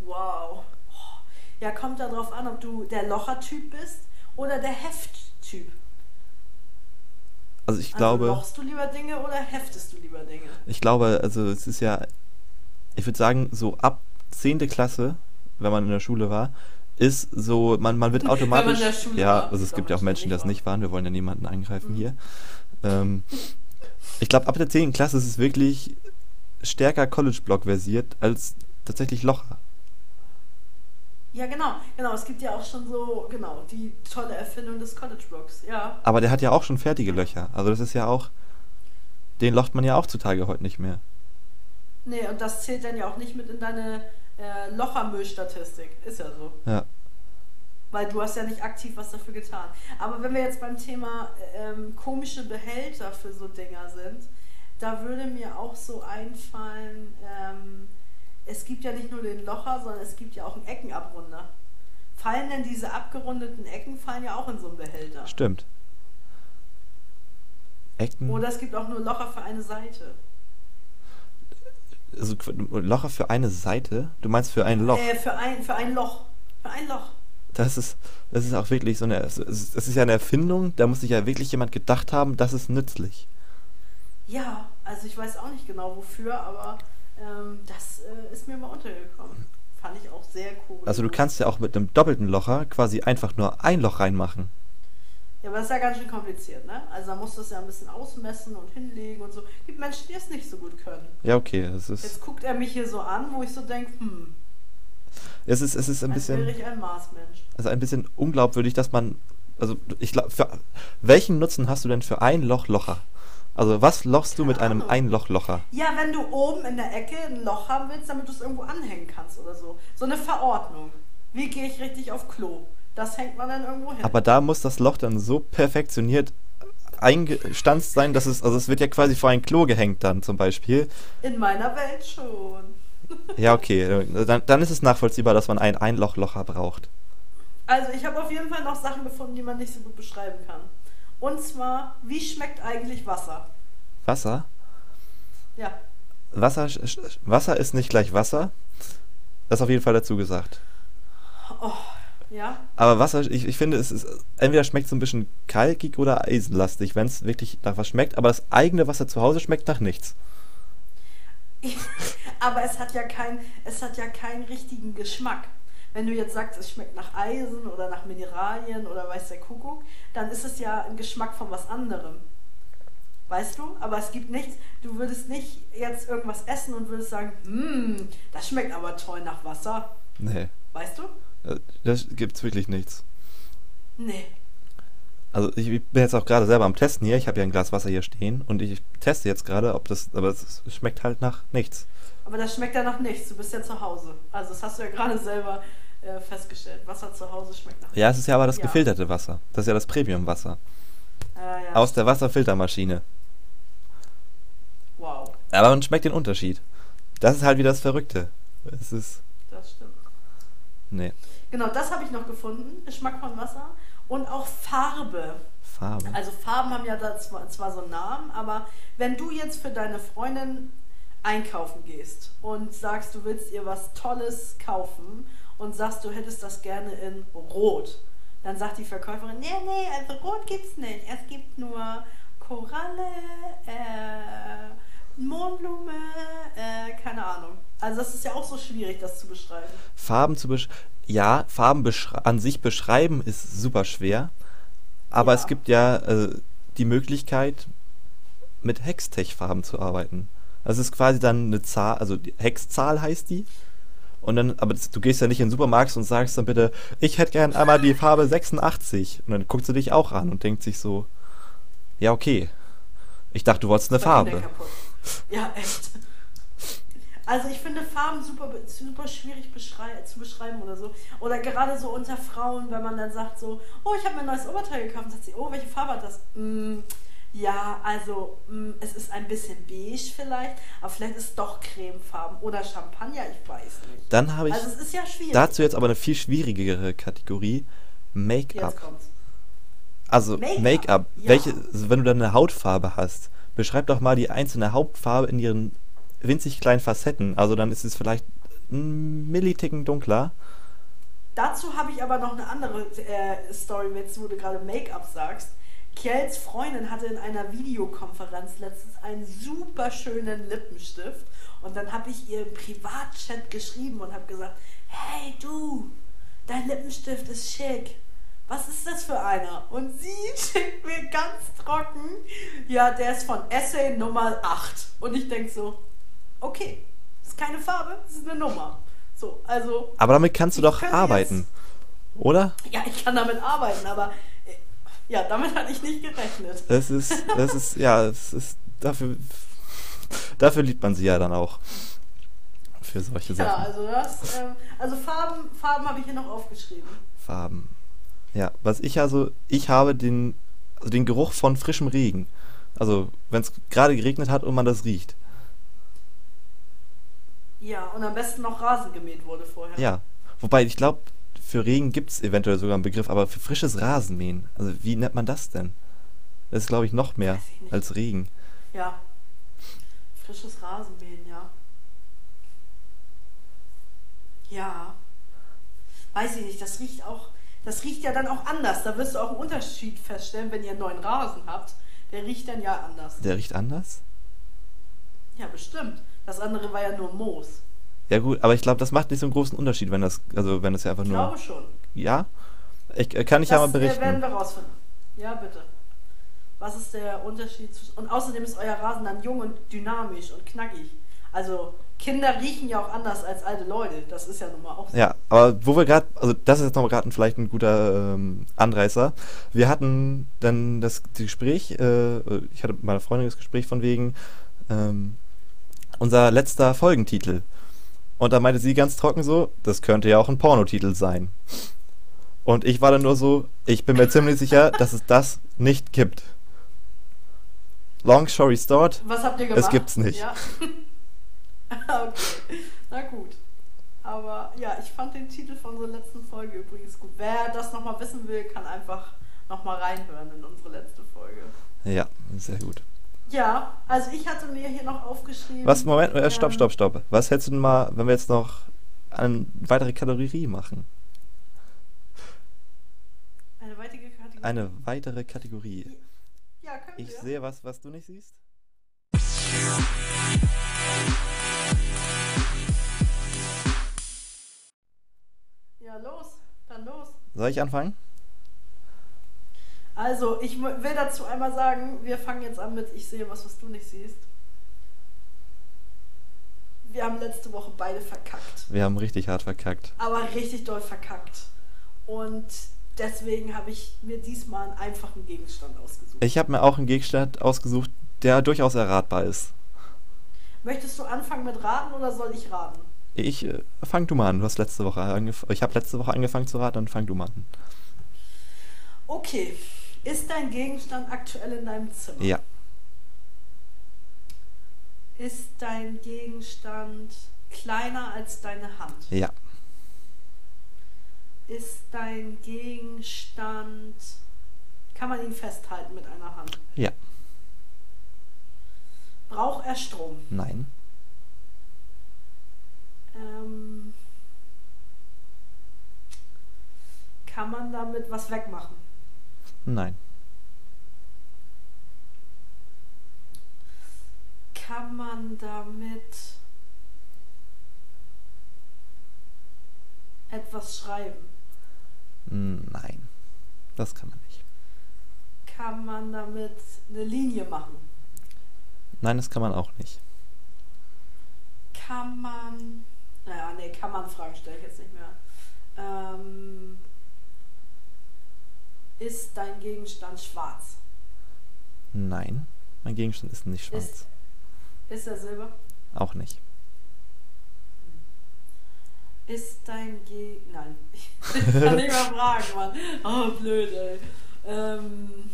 Wow. Ja, kommt da drauf an, ob du der Locher-Typ bist oder der Heft-Typ.
Also ich
Also
glaube,
lochst du lieber Dinge oder heftest du lieber Dinge?
ich glaube, also es ist ja, ich würde sagen, so ab 10. Klasse, wenn man in der Schule war, ist so, man, man wird
man
automatisch.
in der Schule
ja, also es gibt ja auch Menschen, die das nicht waren. Wir wollen ja niemanden angreifen
Mhm.
hier. Ähm, ich glaube, ab der 10. Klasse ist es wirklich stärker College-Block versiert als tatsächlich Locher.
Ja, genau, genau. Es gibt ja auch schon so, genau, die tolle Erfindung des College-Blocks. Ja.
Aber der hat ja auch schon fertige Löcher. Also das ist ja auch, den locht man ja auch zutage heute nicht mehr.
Nee, und das zählt dann ja auch nicht mit in deine äh, Lochermüllstatistik. Ist ja so.
Ja.
Weil du hast ja nicht aktiv was dafür getan. Aber wenn wir jetzt beim Thema ähm, komische Behälter für so Dinger sind, da würde mir auch so einfallen, ähm, es gibt ja nicht nur den Locher, sondern es gibt ja auch einen Eckenabrunder. Fallen denn diese abgerundeten Ecken, fallen ja auch in so einen Behälter.
Stimmt. Ecken.
Oder es gibt auch nur Locher für eine Seite.
Also Locher für eine Seite? Du meinst für ein Loch?
Äh, für ein, für ein Loch. Für ein Loch.
Das ist, das ist auch wirklich so eine, es ist ja eine Erfindung, da muss sich ja wirklich jemand gedacht haben, das ist nützlich.
Ja, also ich weiß auch nicht genau wofür, aber ähm, das äh, ist mir mal untergekommen. Fand ich auch sehr cool.
Also du kannst ja auch mit einem doppelten Locher quasi einfach nur ein Loch reinmachen.
Ja, aber das ist ja ganz schön kompliziert, ne? Also da musst du es ja ein bisschen ausmessen und hinlegen und so. Gibt Menschen, die es nicht so gut können.
Ja, okay, es ist,
Jetzt guckt er mich hier so an, wo ich so denke, hm,
es ist, es ist ein
wäre
bisschen,
ich ein Marsmensch.
also ein bisschen unglaubwürdig, dass man, also ich glaube, welchen Nutzen hast du denn für ein Loch Locher? Also was lochst du mit einem. Einloch-Locher?
Ja, wenn du oben in der Ecke ein Loch haben willst, damit du es irgendwo anhängen kannst oder so. So eine Verordnung. Wie gehe ich richtig auf Klo? Das hängt man dann irgendwo hin.
Aber da muss das Loch dann so perfektioniert eingestanzt sein, dass es, also es wird ja quasi vor ein Klo gehängt dann zum Beispiel.
in meiner Welt schon.
Ja, okay, dann, dann ist es nachvollziehbar, dass man ein Einloch-Locher braucht.
Also ich habe auf jeden Fall noch Sachen gefunden, die man nicht so gut beschreiben kann. Und zwar, wie schmeckt eigentlich Wasser?
Wasser?
Ja.
Wasser, Wasser ist nicht gleich Wasser. Das ist auf jeden Fall dazu gesagt.
Oh, ja.
Aber Wasser, ich, ich finde, es ist, entweder schmeckt es ein bisschen kalkig oder eisenlastig, wenn es wirklich nach was schmeckt, aber das eigene Wasser zu Hause schmeckt nach nichts.
Aber es hat ja kein, es hat ja keinen richtigen Geschmack. Wenn du jetzt sagst, es schmeckt nach Eisen oder nach Mineralien oder weiß der Kuckuck, dann ist es ja ein Geschmack von was anderem. Weißt du? Aber es gibt nichts, du würdest nicht jetzt irgendwas essen und würdest sagen, hm, das schmeckt aber toll nach Wasser.
Nee,
Weißt du?
Das gibt's wirklich nichts.
Nee.
Also ich bin jetzt auch gerade selber am Testen hier. Ich habe ja ein Glas Wasser hier stehen und ich teste jetzt gerade, ob das, aber es schmeckt halt nach nichts.
Aber das schmeckt ja nach nichts. Du bist ja zu Hause. Also das hast du ja gerade selber äh, festgestellt. Wasser zu Hause schmeckt nach.
Ja, es ist ja aber das
Ja.
gefilterte Wasser. Das ist ja das Premium-Wasser.
Äh, ja.
Aus der Wasserfiltermaschine.
Wow,
Aber man schmeckt den Unterschied. Das ist halt wieder das Verrückte. Es ist. Nee.
Genau, das habe ich noch gefunden. Geschmack von Wasser und auch Farbe.
Farbe.
Also Farben haben ja da zwar, zwar so einen Namen, aber wenn du jetzt für deine Freundin einkaufen gehst und sagst, du willst ihr was Tolles kaufen und sagst, du hättest das gerne in Rot, dann sagt die Verkäuferin, nee, nee, also Rot gibt's nicht. Es gibt nur Koralle, äh, Mohnblume, äh, keine Ahnung. Also das ist ja auch so schwierig, das zu beschreiben.
Farben zu besch Ja, Farben an sich beschreiben ist super schwer. Aber
Ja.
es gibt ja äh, die Möglichkeit, mit Hextech-Farben zu arbeiten. Das ist quasi dann eine Zahl, also die Hexzahl heißt die. Und dann, aber das, du gehst ja nicht in den Supermarkt und sagst dann bitte, ich hätte gern einmal die Farbe 86. Und dann guckt sie dich auch an und denkt sich so, ja, okay. Ich dachte, du wolltest eine Farbe.
Ja, echt. Also ich finde Farben super, super schwierig beschrei zu beschreiben oder so. Oder gerade so unter Frauen, wenn man dann sagt so, oh, ich habe mir ein neues Oberteil gekauft. Und sagt sie, oh, welche Farbe hat das? Mm, ja, also mm, es ist ein bisschen beige vielleicht, aber vielleicht ist es doch cremefarben oder Champagner, ich weiß nicht.
Dann habe ich
Also es ist ja schwierig.
dazu jetzt aber eine viel schwierigere Kategorie. Make-up. Also
Make-up,
Make-up,
ja.
welche, wenn du dann eine Hautfarbe hast, beschreib doch mal die einzelne Hautfarbe in ihren winzig kleinen Facetten. Also dann ist es vielleicht ein Milliticken dunkler.
Dazu habe ich aber noch eine andere äh, Story, jetzt wo du gerade Make-up sagst. Kjells Freundin hatte in einer Videokonferenz letztens einen super schönen Lippenstift und dann habe ich ihr im Privatchat geschrieben und habe gesagt, hey du, dein Lippenstift ist schick. Was ist das für einer? Und sie schickt mir ganz trocken, ja, der ist von Essay Nummer 8. Und ich denke so, okay, ist keine Farbe, das ist eine Nummer. So, also
Aber damit kannst du doch arbeiten. Oder?
ja, ich kann damit arbeiten, aber äh, ja, damit hatte ich nicht gerechnet.
Das ist, das ist, ja, es ist dafür, dafür liebt man sie ja dann auch. Für solche
Ja,
Sachen.
also das, ähm, also Farben, Farben habe ich hier noch aufgeschrieben.
Farben. Ja, was ich also, ich habe den, also den Geruch von frischem Regen. Also, wenn es gerade geregnet hat und man das riecht.
Ja, und am besten noch Rasen gemäht wurde vorher.
Ja. Wobei, ich glaube, für Regen gibt es eventuell sogar einen Begriff, aber für frisches Rasenmähen, also wie nennt man das denn? Das ist, glaube ich, noch mehr
ich
als Regen.
Ja. Frisches Rasenmähen, ja. Ja. Weiß ich nicht, das riecht auch, das riecht ja dann auch anders. Da wirst du auch einen Unterschied feststellen, wenn ihr einen neuen Rasen habt. Der riecht dann ja anders.
Der riecht anders?
Ja, bestimmt. Das andere war ja nur Moos.
Ja gut, aber ich glaube, das macht nicht so einen großen Unterschied, wenn das, also wenn das ja einfach
Ich
nur.
glaube schon.
Ja? Ich, äh, kann ich ja mal
Das äh, werden
berichten.
wir rausfinden. Ja, bitte. Was ist der Unterschied zwischen. Und außerdem ist euer Rasen dann jung und dynamisch und knackig. Also, Kinder riechen ja auch anders als alte Leute. Das ist ja nun mal auch so.
Ja, aber wo wir gerade, also das ist jetzt noch gerade vielleicht ein guter ähm, Anreißer. Wir hatten dann das Gespräch, äh, ich hatte mit meiner Freundin das Gespräch von wegen ähm, unser letzter Folgentitel. Und da meinte sie ganz trocken so, das könnte ja auch ein Pornotitel sein. Und ich war dann nur so, ich bin mir ziemlich sicher, dass es das nicht gibt. Long story short,
Was habt ihr gemacht?
Es gibt's nicht.
Ja. okay. Na gut. Aber ja, ich fand den Titel von unserer letzten Folge übrigens gut. Wer das nochmal wissen will, kann einfach nochmal reinhören in unsere letzte Folge.
ja, sehr gut.
Ja, also ich hatte mir hier noch aufgeschrieben.
Was, Moment, äh, stopp,
ähm,
stopp, stopp. Was hältst du denn mal, wenn wir jetzt noch eine weitere Kategorie machen?
Eine weitere Kategorie.
Eine weitere Kategorie.
Ja, können
Ich
wir.
sehe was, was du nicht siehst.
Ja, los. Dann los.
Soll ich anfangen?
Also, ich will dazu einmal sagen, wir fangen jetzt an mit Ich sehe was, was du nicht siehst. Wir haben letzte Woche beide verkackt.
Wir haben richtig hart verkackt.
Aber richtig doll verkackt. Und deswegen habe ich mir diesmal einen einfachen Gegenstand ausgesucht.
Ich habe mir auch einen Gegenstand ausgesucht, der durchaus erratbar ist.
Möchtest du anfangen mit Raten oder soll ich raten?
Ich, äh, fang du mal an. Du hast letzte Woche angefangen. Ich habe letzte Woche angefangen zu raten, dann fang du mal an.
Okay. Ist dein Gegenstand aktuell in deinem Zimmer?
Ja.
Ist dein Gegenstand kleiner als deine Hand?
Ja.
Ist dein Gegenstand. Kann man ihn festhalten mit einer Hand?
Ja.
Braucht er Strom?
Nein.
Ähm, kann man damit was wegmachen?
Nein.
Kann man damit etwas schreiben?
Nein. Das kann man nicht.
Kann man damit eine Linie machen?
Nein, das kann man auch nicht.
Kann man. Naja, nee, kann man Fragen stelle ich jetzt nicht mehr. Ähm, ist dein Gegenstand schwarz?
Nein. Mein Gegenstand ist nicht schwarz.
Ist, ist er silber?
Auch nicht.
Ist dein Ge... Nein, ich kann nicht mehr fragen, Mann. Oh, blöd, ey. Ähm,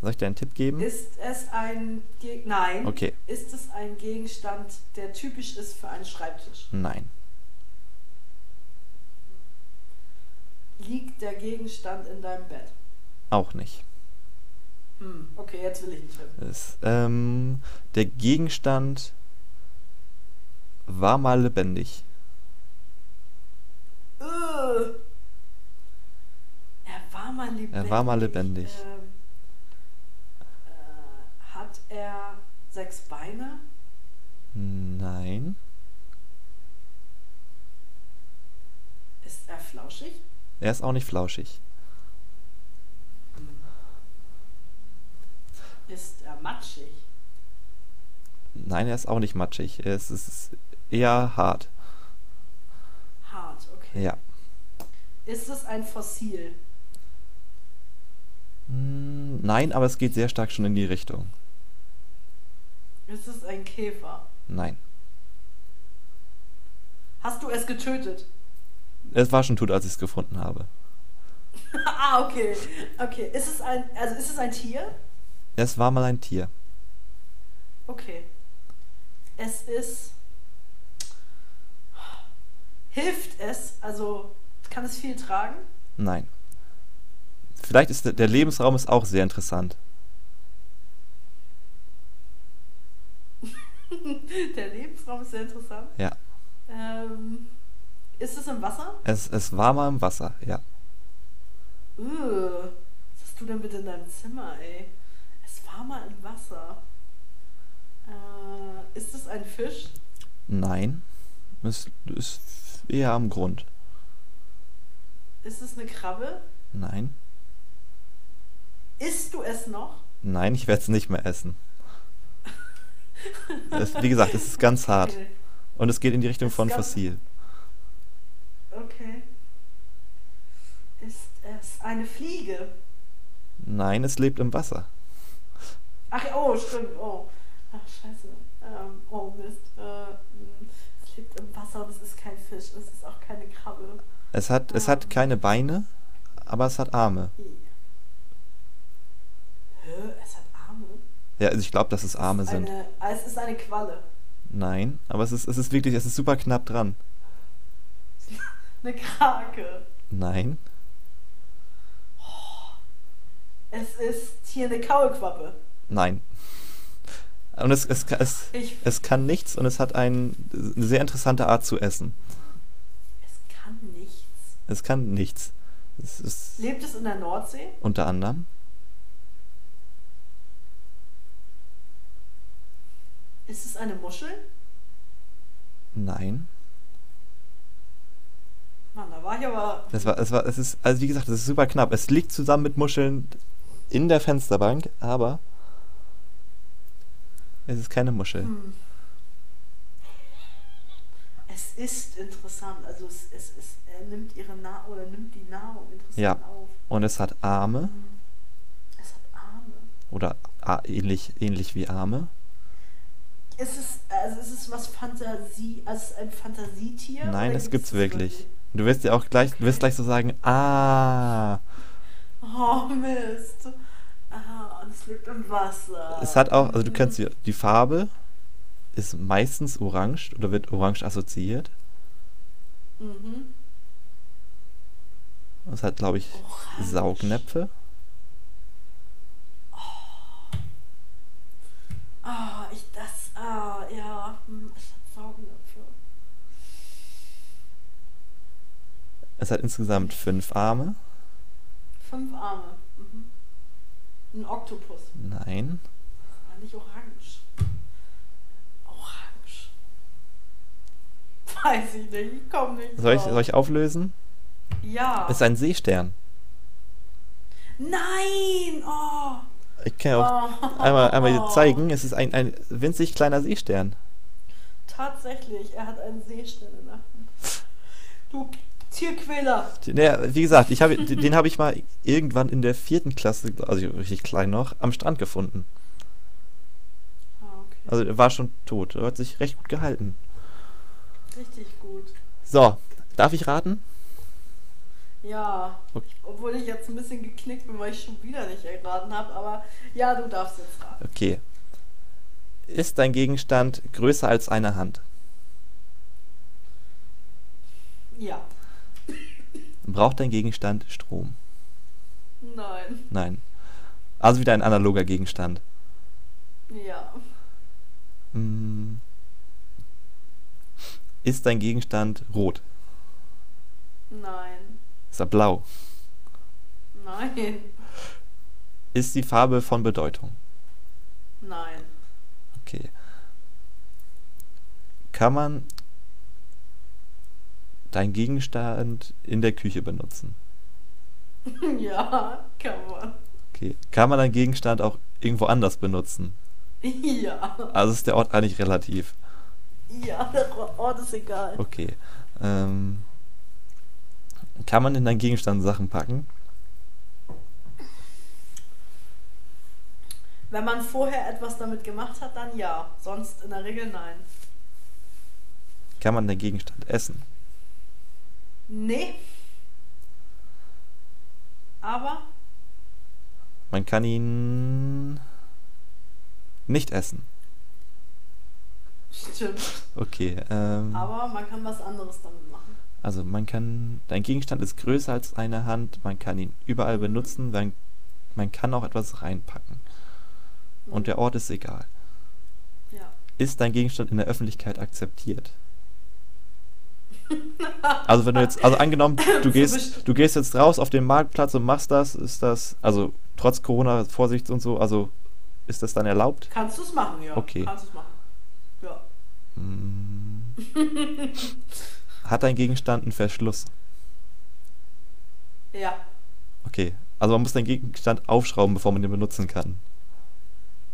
Soll ich dir einen Tipp geben?
ist es ein... Ge Nein.
Okay.
Ist es ein Gegenstand, der typisch ist für einen Schreibtisch?
Nein.
Liegt der Gegenstand in deinem Bett?
Auch nicht.
Hm, okay, jetzt will ich nicht wissen.
Es, ähm, der Gegenstand war mal lebendig.
Äh. Er war mal lebendig.
Er war mal lebendig.
Äh, hat er sechs Beine?
Nein.
Ist er flauschig?
Er ist auch nicht flauschig.
Ist er matschig?
Nein, er ist auch nicht matschig. Er ist, es ist eher hart.
Hart, okay.
Ja.
Ist es ein Fossil?
Hm, Nein, aber es geht sehr stark schon in die Richtung.
Ist es ein Käfer?
Nein.
Hast du es getötet?
Es war schon tot, als ich es gefunden habe.
ah, okay. Okay. Ist es ein, also ist es ein Tier?
Es war mal ein Tier.
Okay. Es ist. Hilft es? Also kann es viel tragen?
Nein. Vielleicht ist der- Lebensraum ist auch sehr interessant.
Der Lebensraum ist sehr interessant.
Ja.
Ähm, ist es im Wasser?
Es, es war mal im Wasser, ja.
Uh, was hast du denn bitte in deinem Zimmer, ey? Es war mal im Wasser. Äh, ist es ein Fisch?
Nein. Es ist eher am Grund.
Ist es eine Krabbe?
Nein.
Isst du es noch?
Nein, ich werde es nicht mehr essen. Es, wie gesagt, es ist ganz hart.
Okay.
Und es geht in die Richtung
Es
von Fossil.
okay. Ist es eine Fliege?
Nein, es lebt im Wasser.
Ach, oh, stimmt. Oh. Ach, scheiße. Ähm, oh, Mist. Äh, mh, es lebt im Wasser und es ist kein Fisch. Es ist auch keine Krabbe.
Es hat, es
Ähm.
hat keine Beine, aber es hat Arme.
Hä? Es hat Arme?
Ja, also ich glaube, dass es Arme sind.
Eine, ah, es ist eine Qualle.
Nein, aber es ist, es ist wirklich, es ist super knapp dran.
Eine Krake.
Nein,
Es ist hier eine Kaulquappe.
nein. Und es, es, es,
Ich,
es kann nichts und es hat ein, eine sehr interessante Art zu essen.
es kann nichts.
Es kann nichts. Es ist
Lebt es in der Nordsee?
unter anderem.
Ist es eine Muschel?
Nein.
Mann, da war ich aber.
Das war, es war, es ist, also wie gesagt, es ist super knapp. Es liegt zusammen mit Muscheln in der Fensterbank, aber es ist keine Muschel.
Hm. Es ist interessant. Also es, es ist, er nimmt ihre Na oder nimmt die Nahrung interessant
Ja.
auf.
Und es hat Arme
Hm. Es hat Arme.
oder ähnlich, ähnlich wie Arme.
Ist es, also ist es was Fantasie, also es ein Fantasietier?
Nein, das gibt's
es
wirklich. Du wirst ja auch gleich, du wirst gleich so sagen, ah,
Oh Mist. Ah, das liegt im Wasser.
es hat auch, also du kennst die, die Farbe ist meistens orange oder wird orange assoziiert.
Mhm.
Es hat, glaube ich,
Orange.
Saugnäpfe.
Ah, ich das, ah, ja, es hat Saugnäpfe.
Es hat insgesamt fünf Arme.
Fünf Arme. Mhm. Ein Oktopus.
Nein.
War nicht orange. Orange. Weiß ich nicht, ich komme nicht
Soll ich, soll ich auflösen?
Ja.
Es ist ein Seestern.
Nein! Oh!
Ich kann auch
oh.
einmal, einmal hier zeigen. Es ist ein, ein winzig kleiner Seestern.
Tatsächlich, er hat einen Seestern in der Hand. Du Tierquäler.
Naja, wie gesagt, ich habe, den habe ich mal irgendwann in der vierten Klasse, also richtig klein noch, am Strand gefunden.
Ah, okay.
Also er war schon tot. Er hat sich recht gut gehalten.
Richtig gut.
So, darf ich raten?
Ja.
Okay.
Obwohl ich jetzt ein bisschen geknickt bin, weil ich schon wieder nicht erraten habe, aber ja, du darfst jetzt raten.
Okay. Ist dein Gegenstand größer als eine Hand?
Ja.
Braucht dein Gegenstand Strom?
Nein.
Nein. Also wieder ein analoger Gegenstand.
Ja.
Mm. Ist dein Gegenstand rot?
Nein.
Ist er blau?
Nein.
Ist die Farbe von Bedeutung?
Nein.
Okay. Kann man dein Gegenstand in der Küche benutzen?
ja, kann man.
Okay. Kann man deinen Gegenstand auch irgendwo anders benutzen?
Ja.
Also ist der Ort eigentlich relativ.
Ja, der Ort ist egal.
Okay. Ähm, kann man in deinen Gegenstand Sachen packen?
Wenn man vorher etwas damit gemacht hat, dann ja. Sonst in der Regel nein.
Kann man den Gegenstand essen?
Nee. Aber
Man kann ihn nicht essen.
stimmt.
Okay. Ähm,
Aber man kann was anderes damit machen.
Also man kann, dein Gegenstand ist größer als eine Hand, man kann ihn überall benutzen, man, man kann auch etwas reinpacken. Und der Ort ist egal.
Ja.
Ist dein Gegenstand in der Öffentlichkeit akzeptiert? Also wenn du jetzt, also angenommen, du gehst, du gehst jetzt raus auf den Marktplatz und machst das, ist das, also trotz Corona, Vorsicht und so, also ist das dann erlaubt?
Kannst du es machen, ja.
Okay.
Kannst du es machen. Ja.
Mm. Hat dein Gegenstand einen Verschluss?
Ja.
Okay. Also man muss den Gegenstand aufschrauben, bevor man den benutzen kann.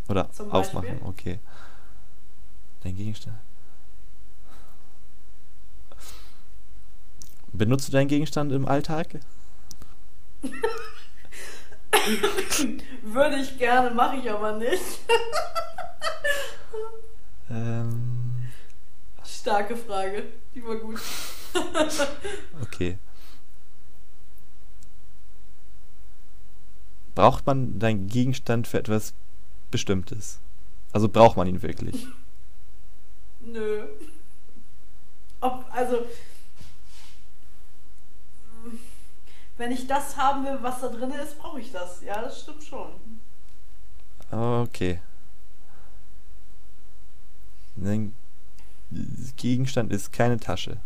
Oder
Zum
aufmachen,
Beispiel?
okay. Dein Gegenstand. Benutzt du deinen Gegenstand im Alltag?
Würde ich gerne, mache ich aber nicht.
Ähm,
Starke Frage. Die war gut.
okay. Braucht man deinen Gegenstand für etwas Bestimmtes? Also braucht man ihn wirklich?
Nö. Ob, also. Wenn ich das haben will, was da drin ist, brauche ich das. Ja, das stimmt schon.
Okay. Dein Gegenstand ist keine Tasche.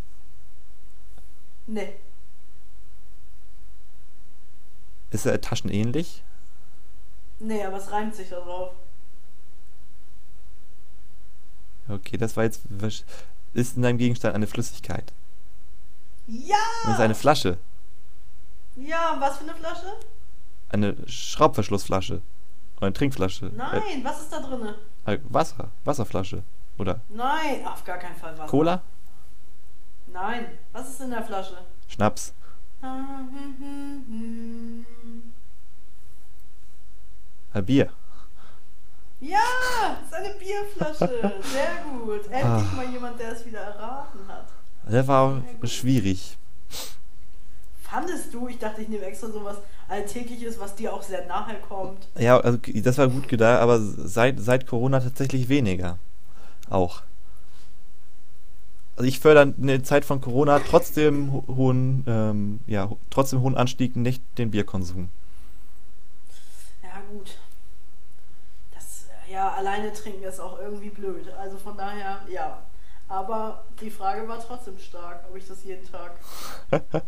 Nee.
Ist er taschenähnlich?
Nee, aber es reimt sich da drauf.
Okay, das war jetzt. Ist in deinem Gegenstand eine Flüssigkeit?
Ja!
Das ist eine Flasche.
Ja, was für eine Flasche?
Eine Schraubverschlussflasche. Oder eine Trinkflasche.
Nein, was ist da drin?
Äh, äh, Wasser. Wasserflasche. Oder
Nein, auf gar keinen Fall was.
Cola?
Nein, was ist in der Flasche?
Schnaps.
hm,
Äh, Bier.
Ja, das ist eine Bierflasche. Sehr gut. Endlich
Ah.
mal jemand, der es wieder erraten hat.
Der war schwierig.
Fandest du? Ich dachte, ich nehme extra sowas Alltägliches, was dir auch sehr nahe kommt.
Ja, also das war gut gedacht, aber seit, seit Corona tatsächlich weniger. Auch. Also ich fördere in der Zeit von Corona trotzdem ho- hohen, ähm, ja, trotzdem hohen Anstieg, nicht den Bierkonsum.
Ja, gut. Das, äh, ja, alleine trinken ist auch irgendwie blöd. Also von daher, ja. Aber die Frage war trotzdem stark, ob ich das jeden Tag.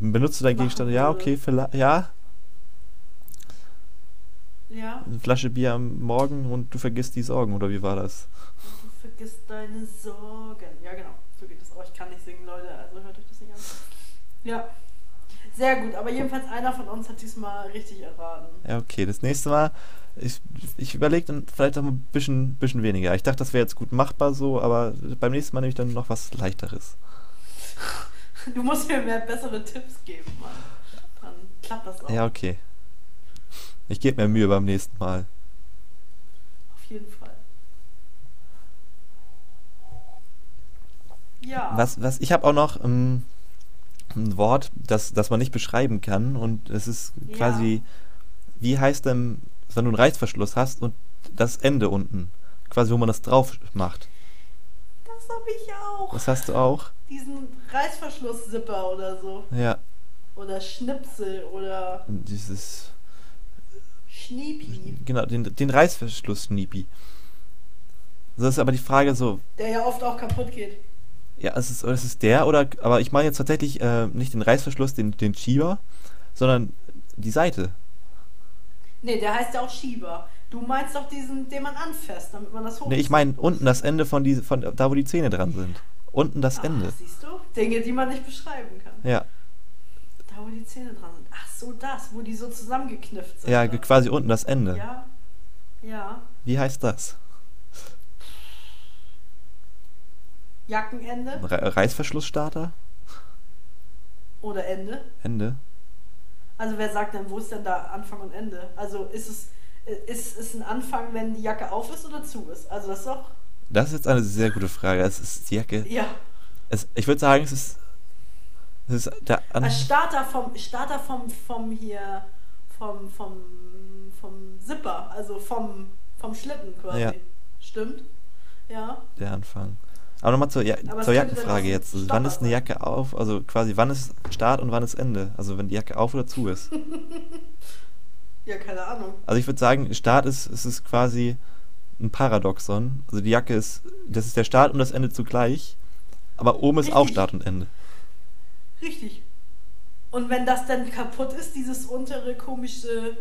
Benutzt du deinen Gegenstand? Ja, okay, vielleicht, ja,
Ja,
eine Flasche Bier am Morgen und du vergisst die Sorgen, oder wie war das?
Du vergisst deine Sorgen. Ja, genau. So geht es auch. Ich kann nicht singen, Leute, also hört euch das nicht an. Ja. Sehr gut, aber jedenfalls einer von uns hat diesmal richtig erraten.
Ja, okay, das nächste Mal, ich, ich überlege dann vielleicht auch ein bisschen, bisschen weniger. Ich dachte, das wäre jetzt gut machbar so, aber beim nächsten Mal nehme ich dann noch was leichteres.
Du musst mir mehr bessere Tipps geben, Mann. Dann klappt das auch.
Ja, okay. Ich gebe mir Mühe beim nächsten Mal.
Auf jeden Fall. Ja.
Was, was, ich habe auch noch ähm, ein Wort, das, das man nicht beschreiben kann und es ist
Ja.
quasi, wie heißt denn, wenn du einen Reißverschluss hast und das Ende unten, quasi wo man das drauf macht.
Das hab ich auch.
Das hast du auch?
Diesen Reißverschluss-Zipper oder so.
Ja.
Oder Schnipsel oder
Dieses,
Schniepi.
genau, den, den Reißverschluss-Schniepi. Das ist aber die Frage so,
Der ja oft auch kaputt geht.
Ja, es ist, es ist der oder, aber ich meine jetzt tatsächlich äh, nicht den Reißverschluss, den, den Schieber, sondern die Seite.
Nee, der heißt ja auch Schieber. Du meinst doch diesen, den man anfasst, damit man das hoch.
Nee, ich meine unten das Ende von, die, von da, wo die Zähne dran sind. Unten das Ende.
Ach, siehst du? Dinge, die man nicht beschreiben kann.
Ja,
Da, wo die Zähne dran sind. Ach so, das, wo die so zusammengeknüpft sind.
ja,
dann.
quasi unten das Ende.
Ja. Ja.
Wie heißt das?
Jackenende
Re Reißverschlussstarter?
oder Ende.
Ende?
Also wer sagt denn, wo ist denn da Anfang und Ende? Also ist es ist, ist ein Anfang, wenn die Jacke auf ist oder zu ist? Also das ist doch.
Das ist jetzt eine sehr gute Frage. Es ist die Jacke.
Ja.
Es, ich würde sagen, es ist. Es ist der An
Als Starter vom Starter vom, vom hier vom, vom, vom Zipper, also vom, vom Schlitten quasi.
Ja.
Stimmt? Ja.
der Anfang. Aber nochmal zur, ja
Aber es
zur
dann
Jackenfrage jetzt.
Stopper
Wann ist eine. Jacke auf? Also quasi, wann ist Start und wann ist Ende? Also wenn die Jacke auf oder zu ist.
Ja, keine Ahnung.
Also ich würde sagen, Start ist, es ist quasi ein Paradoxon. Also die Jacke ist, das ist der Start und das Ende zugleich. Aber oben ist auch
Richtig.
Start und Ende.
Richtig. Und wenn das dann kaputt ist, dieses untere komische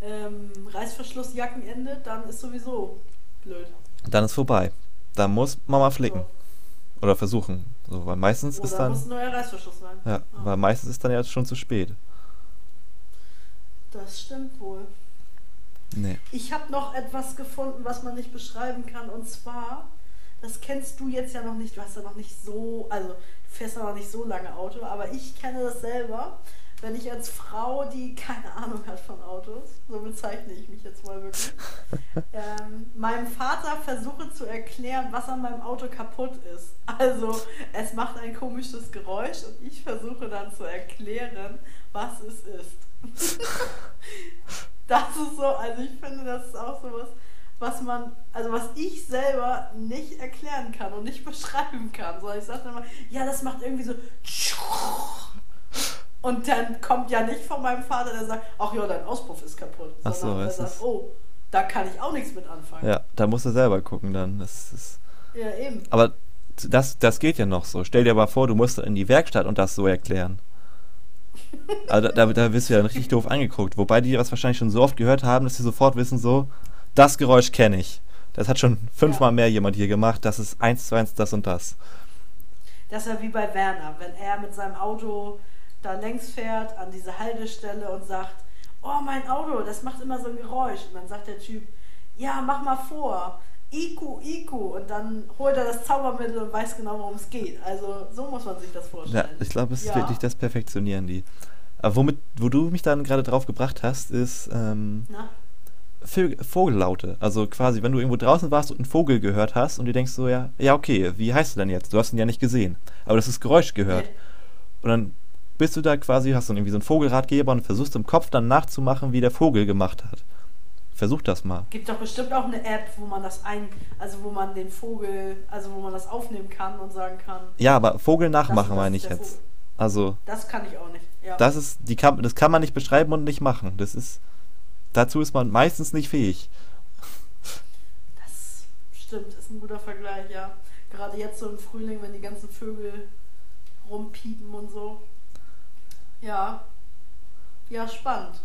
ähm, Reißverschlussjackenende, dann ist sowieso blöd.
Dann ist vorbei. Da muss man mal flicken.
So.
Oder versuchen. So, weil meistens ist
Oder
dann.
muss ein neuer Reißverschluss sein.
Ja, weil meistens ist dann ja schon zu spät.
Das stimmt wohl.
Nee.
Ich habe noch etwas gefunden, was man nicht beschreiben kann. Und zwar, das kennst du jetzt ja noch nicht. Du hast ja noch nicht so, also du fährst ja noch nicht so lange Auto, aber ich kenne das selber. Wenn ich als Frau, die keine Ahnung hat von Autos, so bezeichne ich mich jetzt mal wirklich, ähm, meinem Vater versuche zu erklären, was an meinem Auto kaputt ist. Also, es macht ein komisches Geräusch und ich versuche dann zu erklären, was es ist. Das ist so, also ich finde, das ist auch sowas, was man, also was ich selber nicht erklären kann und nicht beschreiben kann. Sondern ich sage dann immer, ja, das macht irgendwie so. Und dann kommt ja nicht von meinem Vater, der sagt, ach ja, dein Auspuff ist kaputt.
Ach so,
sondern er
es
sagt, oh, da kann ich auch nichts mit anfangen.
Ja, da musst du selber gucken dann. Das ist,
Ja, eben.
aber das, das geht ja noch so. Stell dir aber vor, du musst in die Werkstatt und das so erklären. Also da, da, da wirst du ja richtig doof angeguckt. Wobei die das wahrscheinlich schon so oft gehört haben, dass sie sofort wissen, so, das Geräusch kenne ich. Das hat schon fünfmal
Ja.
mehr jemand hier gemacht. Das ist eins zu eins das und das.
Das ist ja wie bei Werner, wenn er mit seinem Auto da längs fährt an diese Haltestelle und sagt, oh mein Auto, das macht immer so ein Geräusch. Und dann sagt der Typ, ja, mach mal vor. Iku, Iku. Und dann holt er das Zaubermittel und weiß genau, worum es geht. Also so muss man sich das
Ja,
vorstellen.
ich glaube, es ist
Ja.
wirklich das Perfektionieren die. Aber womit, wo du mich dann gerade drauf gebracht hast, ist, ähm, Vogellaute. Also quasi, wenn du irgendwo draußen warst und einen Vogel gehört hast und du denkst so, ja, ja, okay, wie heißt du denn jetzt? Du hast ihn ja nicht gesehen. Aber das ist Geräusch gehört.
Nee.
Und dann bist du da quasi, hast dann irgendwie so einen Vogelratgeber und versuchst im Kopf dann nachzumachen, wie der Vogel gemacht hat. Versuch das mal.
Gibt doch bestimmt auch eine App, wo man das ein, also wo man den Vogel, also wo man das aufnehmen kann und sagen kann.
Ja, aber Vogel nachmachen meine ich jetzt.
Vogel.
Also,
Das kann ich auch nicht. Ja.
das ist, die kann, das kann man nicht beschreiben und nicht machen. Das ist, dazu ist man meistens nicht fähig.
Das stimmt, ist ein guter Vergleich, ja. Gerade jetzt so im Frühling, wenn die ganzen Vögel rumpiepen und so. Ja. Ja, spannend.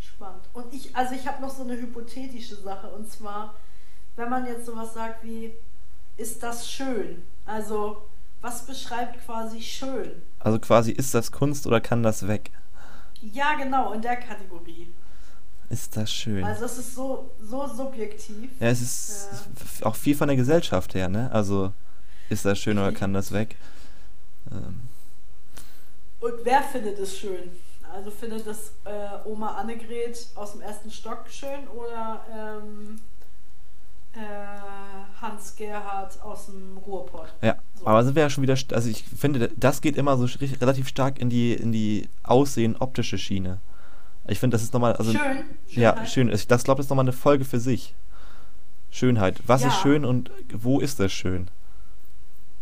Spannend. Und ich, also ich habe noch so eine hypothetische Sache und zwar, wenn man jetzt sowas sagt wie, ist das schön? Also, was beschreibt quasi schön?
Also quasi, ist das Kunst oder kann das weg?
Ja, genau, in der Kategorie.
Ist das schön?
Also, das ist so, so subjektiv.
Ja, es ist f- auch viel von der Gesellschaft her, ne? Also, ist das schön oder kann das weg? Ähm,
Und wer findet es schön? Also findet es äh, Oma Annegret aus dem ersten Stock schön oder ähm, äh, Hans Gerhard aus dem Ruhrpott?
ja,
So.
aber sind wir ja schon wieder, also ich finde, das geht immer so relativ stark in die, in die Aussehen optische Schiene. Ich finde, das ist nochmal, also,
schön.
ja,
Schönheit.
schön. Ich das glaube, das ist nochmal eine Folge für sich. Schönheit. Was
Ja.
ist schön und wo ist das schön?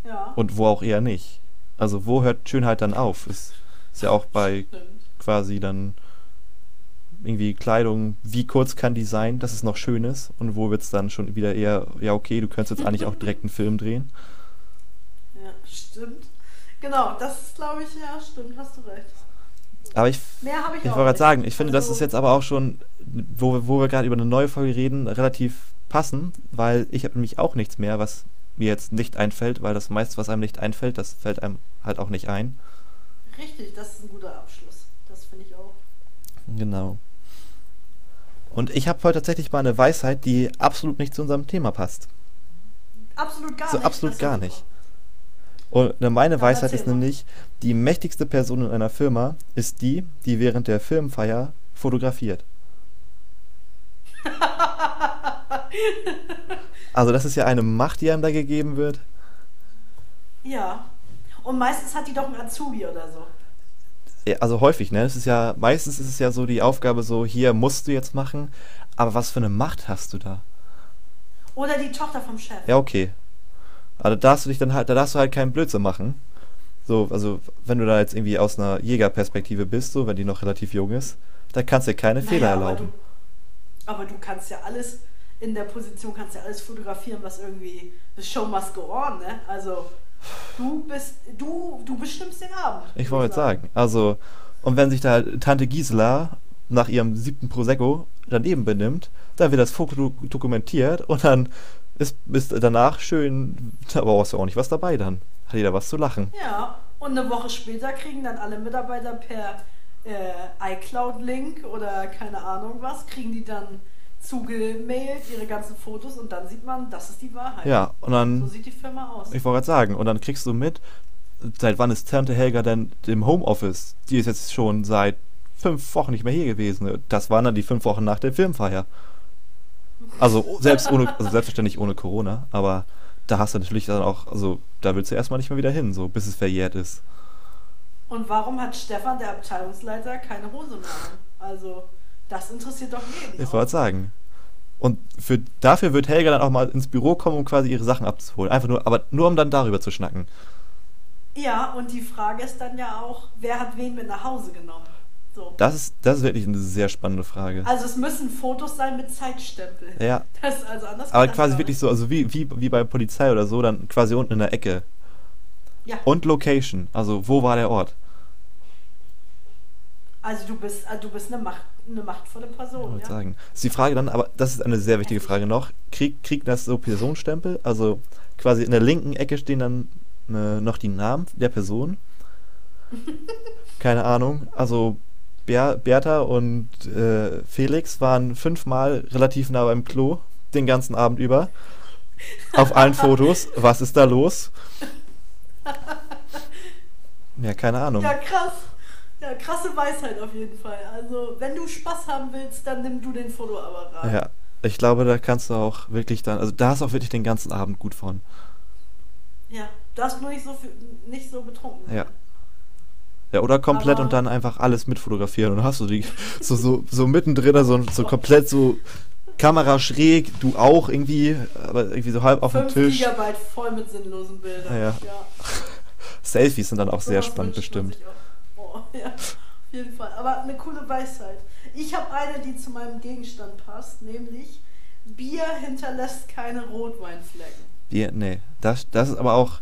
Ja.
Und wo auch eher nicht. Also, wo hört Schönheit dann auf? Ist, ist ja auch bei quasi dann irgendwie Kleidung, wie kurz kann die sein, dass es noch schön ist und wo wird es dann schon wieder eher, ja okay, du könntest jetzt eigentlich auch direkt einen Film drehen.
Ja, stimmt. Genau, das ist, glaube ich, ja, stimmt, hast du recht.
Aber ich,
Mehr habe ich,
ich wollte gerade sagen, ich finde, das
Also,
ist jetzt aber auch schon, wo, wir- wo wir gerade über eine neue Folge reden, relativ passend, weil ich habe nämlich auch nichts mehr, was mir jetzt nicht einfällt, weil das meiste, was einem nicht einfällt, das fällt einem halt auch nicht ein.
Richtig, das ist ein guter Abschluss. Das finde ich auch.
Genau. Und ich habe heute tatsächlich mal eine Weisheit, die absolut nicht zu unserem Thema passt.
Absolut gar
So
nicht.
absolut gar
super.
nicht. Und äh, meine
Dann
Weisheit ist nämlich, die mächtigste Person in einer Firma ist die, die während der Firmenfeier fotografiert. Also das ist ja eine Macht, die einem da gegeben wird.
Ja. Und meistens hat die doch einen Azubi oder so.
Ja, Also häufig, ne? Es ist ja, meistens ist es ja so die Aufgabe so, hier musst du jetzt machen, aber was für eine Macht hast du da?
Oder die Tochter vom Chef.
Ja, okay. Aber da darfst du dich dann halt, da darfst du halt keinen Blödsinn machen. So, also wenn du da jetzt irgendwie aus einer Jägerperspektive bist, so, wenn die noch relativ jung ist, da kannst du dir keine
Naja,
Fehler
aber
erlauben.
Du, aber du kannst ja alles, in der Position kannst ja alles fotografieren, was irgendwie, the show must go on, ne? Also, du bist, du, du bestimmst den Abend.
Ich wollte sagen. Also, und wenn sich da Tante Gisela nach ihrem siebten Prosecco daneben benimmt, dann wird das Foto do- dokumentiert und dann ist, ist danach schön, aber brauchst du auch nicht was dabei dann. Hat jeder was zu lachen.
Ja, und eine Woche später kriegen dann alle Mitarbeiter per äh, iCloud-Link oder keine Ahnung was, kriegen die dann zugemailt ihre ganzen Fotos und dann sieht man, das ist die Wahrheit.
Ja, und
So
dann,
sieht die Firma aus.
ich wollte gerade sagen, und dann kriegst du mit, seit wann ist Tante Helga denn im Homeoffice? Die ist jetzt schon seit fünf Wochen nicht mehr hier gewesen. Das waren dann die fünf Wochen nach der Filmfeier. Also selbst ohne, also selbstverständlich ohne Corona, aber da hast du natürlich dann auch, also da willst du erstmal nicht mehr wieder hin, so bis es verjährt ist.
Und warum hat Stefan, der Abteilungsleiter, keine Hose mehr? Also, das interessiert doch jeden.
Ich wollte sagen. Und für, dafür wird Helga dann auch mal ins Büro kommen, um quasi ihre Sachen abzuholen. Einfach nur, aber nur um dann darüber zu schnacken.
Ja, und die Frage ist dann ja auch, wer hat wen mit nach Hause genommen? So.
Das ist, das ist wirklich eine sehr spannende Frage.
Also es müssen Fotos sein mit Zeitstempel.
Ja,
Das also anders
aber quasi wirklich so, also wie, wie, wie bei Polizei oder so, dann quasi unten in der Ecke.
Ja.
Und Location, also wo war der Ort?
Also du bist, also du bist eine, Macht, eine machtvolle
Ich
Person,
wollte
ja.
sagen. Ist die Frage dann, aber das ist eine sehr wichtige Frage noch. Krieg, kriegt das so Personenstempel? Also quasi in der linken Ecke stehen dann äh, noch die Namen der Person. Keine Ahnung. Also Ber Bertha und äh, Felix waren fünfmal relativ nah beim Klo den ganzen Abend über. Auf allen Fotos. Was ist da los? Ja, keine Ahnung.
Ja, krass. Ja, krasse Weisheit auf jeden Fall. Also, wenn du Spaß haben willst, dann nimm du den Fotoapparat.
Ja, ich glaube, da kannst du auch wirklich dann, also da hast du auch wirklich den ganzen Abend gut von.
Ja, du darfst nur nicht so, viel, nicht so betrunken.
Ja. Ja, oder komplett
Aber-
und dann einfach alles mitfotografieren und hast du die so, so, so mittendrin, so, so komplett so Kamera schräg, du auch irgendwie, aber irgendwie so halb auf dem
5
Tisch.
Gigabyte voll mit sinnlosen Bildern.
Ja, ja. Selfies sind dann auch sehr spannend bestimmt.
ja, auf jeden Fall. Aber eine coole Weisheit. Ich habe eine, die zu meinem Gegenstand passt, nämlich Bier hinterlässt keine Rotweinflecken.
Bier, nee, das, das ist aber auch,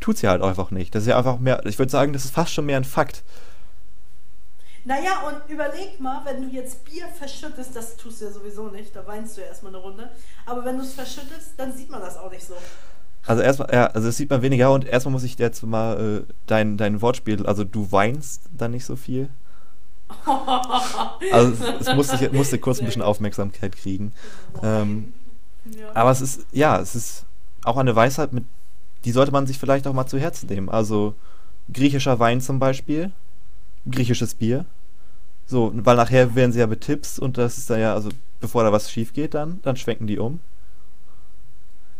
tut's ja halt einfach nicht. Das ist ja einfach mehr, ich würde sagen, das ist fast schon mehr ein Fakt.
Naja, und überleg mal, wenn du jetzt Bier verschüttest, das tust du ja sowieso nicht, da weinst du ja erstmal eine Runde, aber wenn du es verschüttest, dann sieht man das auch nicht so.
Also erstmal, ja, also das sieht man weniger und erstmal muss ich jetzt mal äh, dein, dein Wortspiel, also du weinst dann nicht so viel. Also es, es musste, ich musste kurz ein bisschen. Aufmerksamkeit kriegen. Ähm,
ja.
Aber es ist, ja, es ist auch eine Weisheit, mit, die sollte man sich vielleicht auch mal zu Herzen nehmen. Also griechischer Wein zum Beispiel, griechisches Bier. So, weil nachher werden sie ja Tipps und das ist dann ja, also bevor da was schief geht, dann, dann schwenken die um.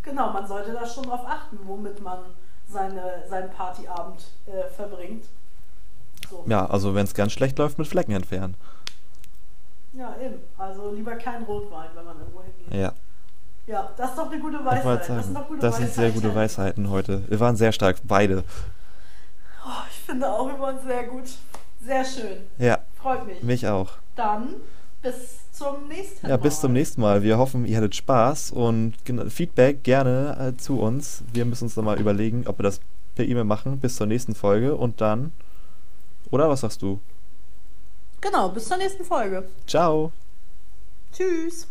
Genau, man sollte da schon drauf achten, womit man seine, seinen Partyabend äh, verbringt. So.
Ja, also wenn es ganz schlecht läuft, mit Flecken entfernen.
Ja, eben. Also lieber kein Rotwein, wenn man irgendwo hingeht.
Ja,
Ja, das ist doch eine gute Weisheit.
wollte
das
sagen,
sind doch gute
das sind sehr gute
Weisheiten.
Weisheiten heute. Wir waren sehr stark, beide.
Oh, ich finde auch immer uns sehr gut. Sehr schön.
Ja,
Freut mich.
mich auch.
Dann bis zum nächsten Mal.
Ja, bis zum nächsten Mal. Wir hoffen, ihr hattet Spaß und Feedback gerne äh, zu uns. Wir müssen uns dann mal überlegen, ob wir das per E-Mail machen bis zur nächsten Folge und dann. Oder was sagst du?
Genau, bis zur nächsten Folge.
Ciao!
Tschüss.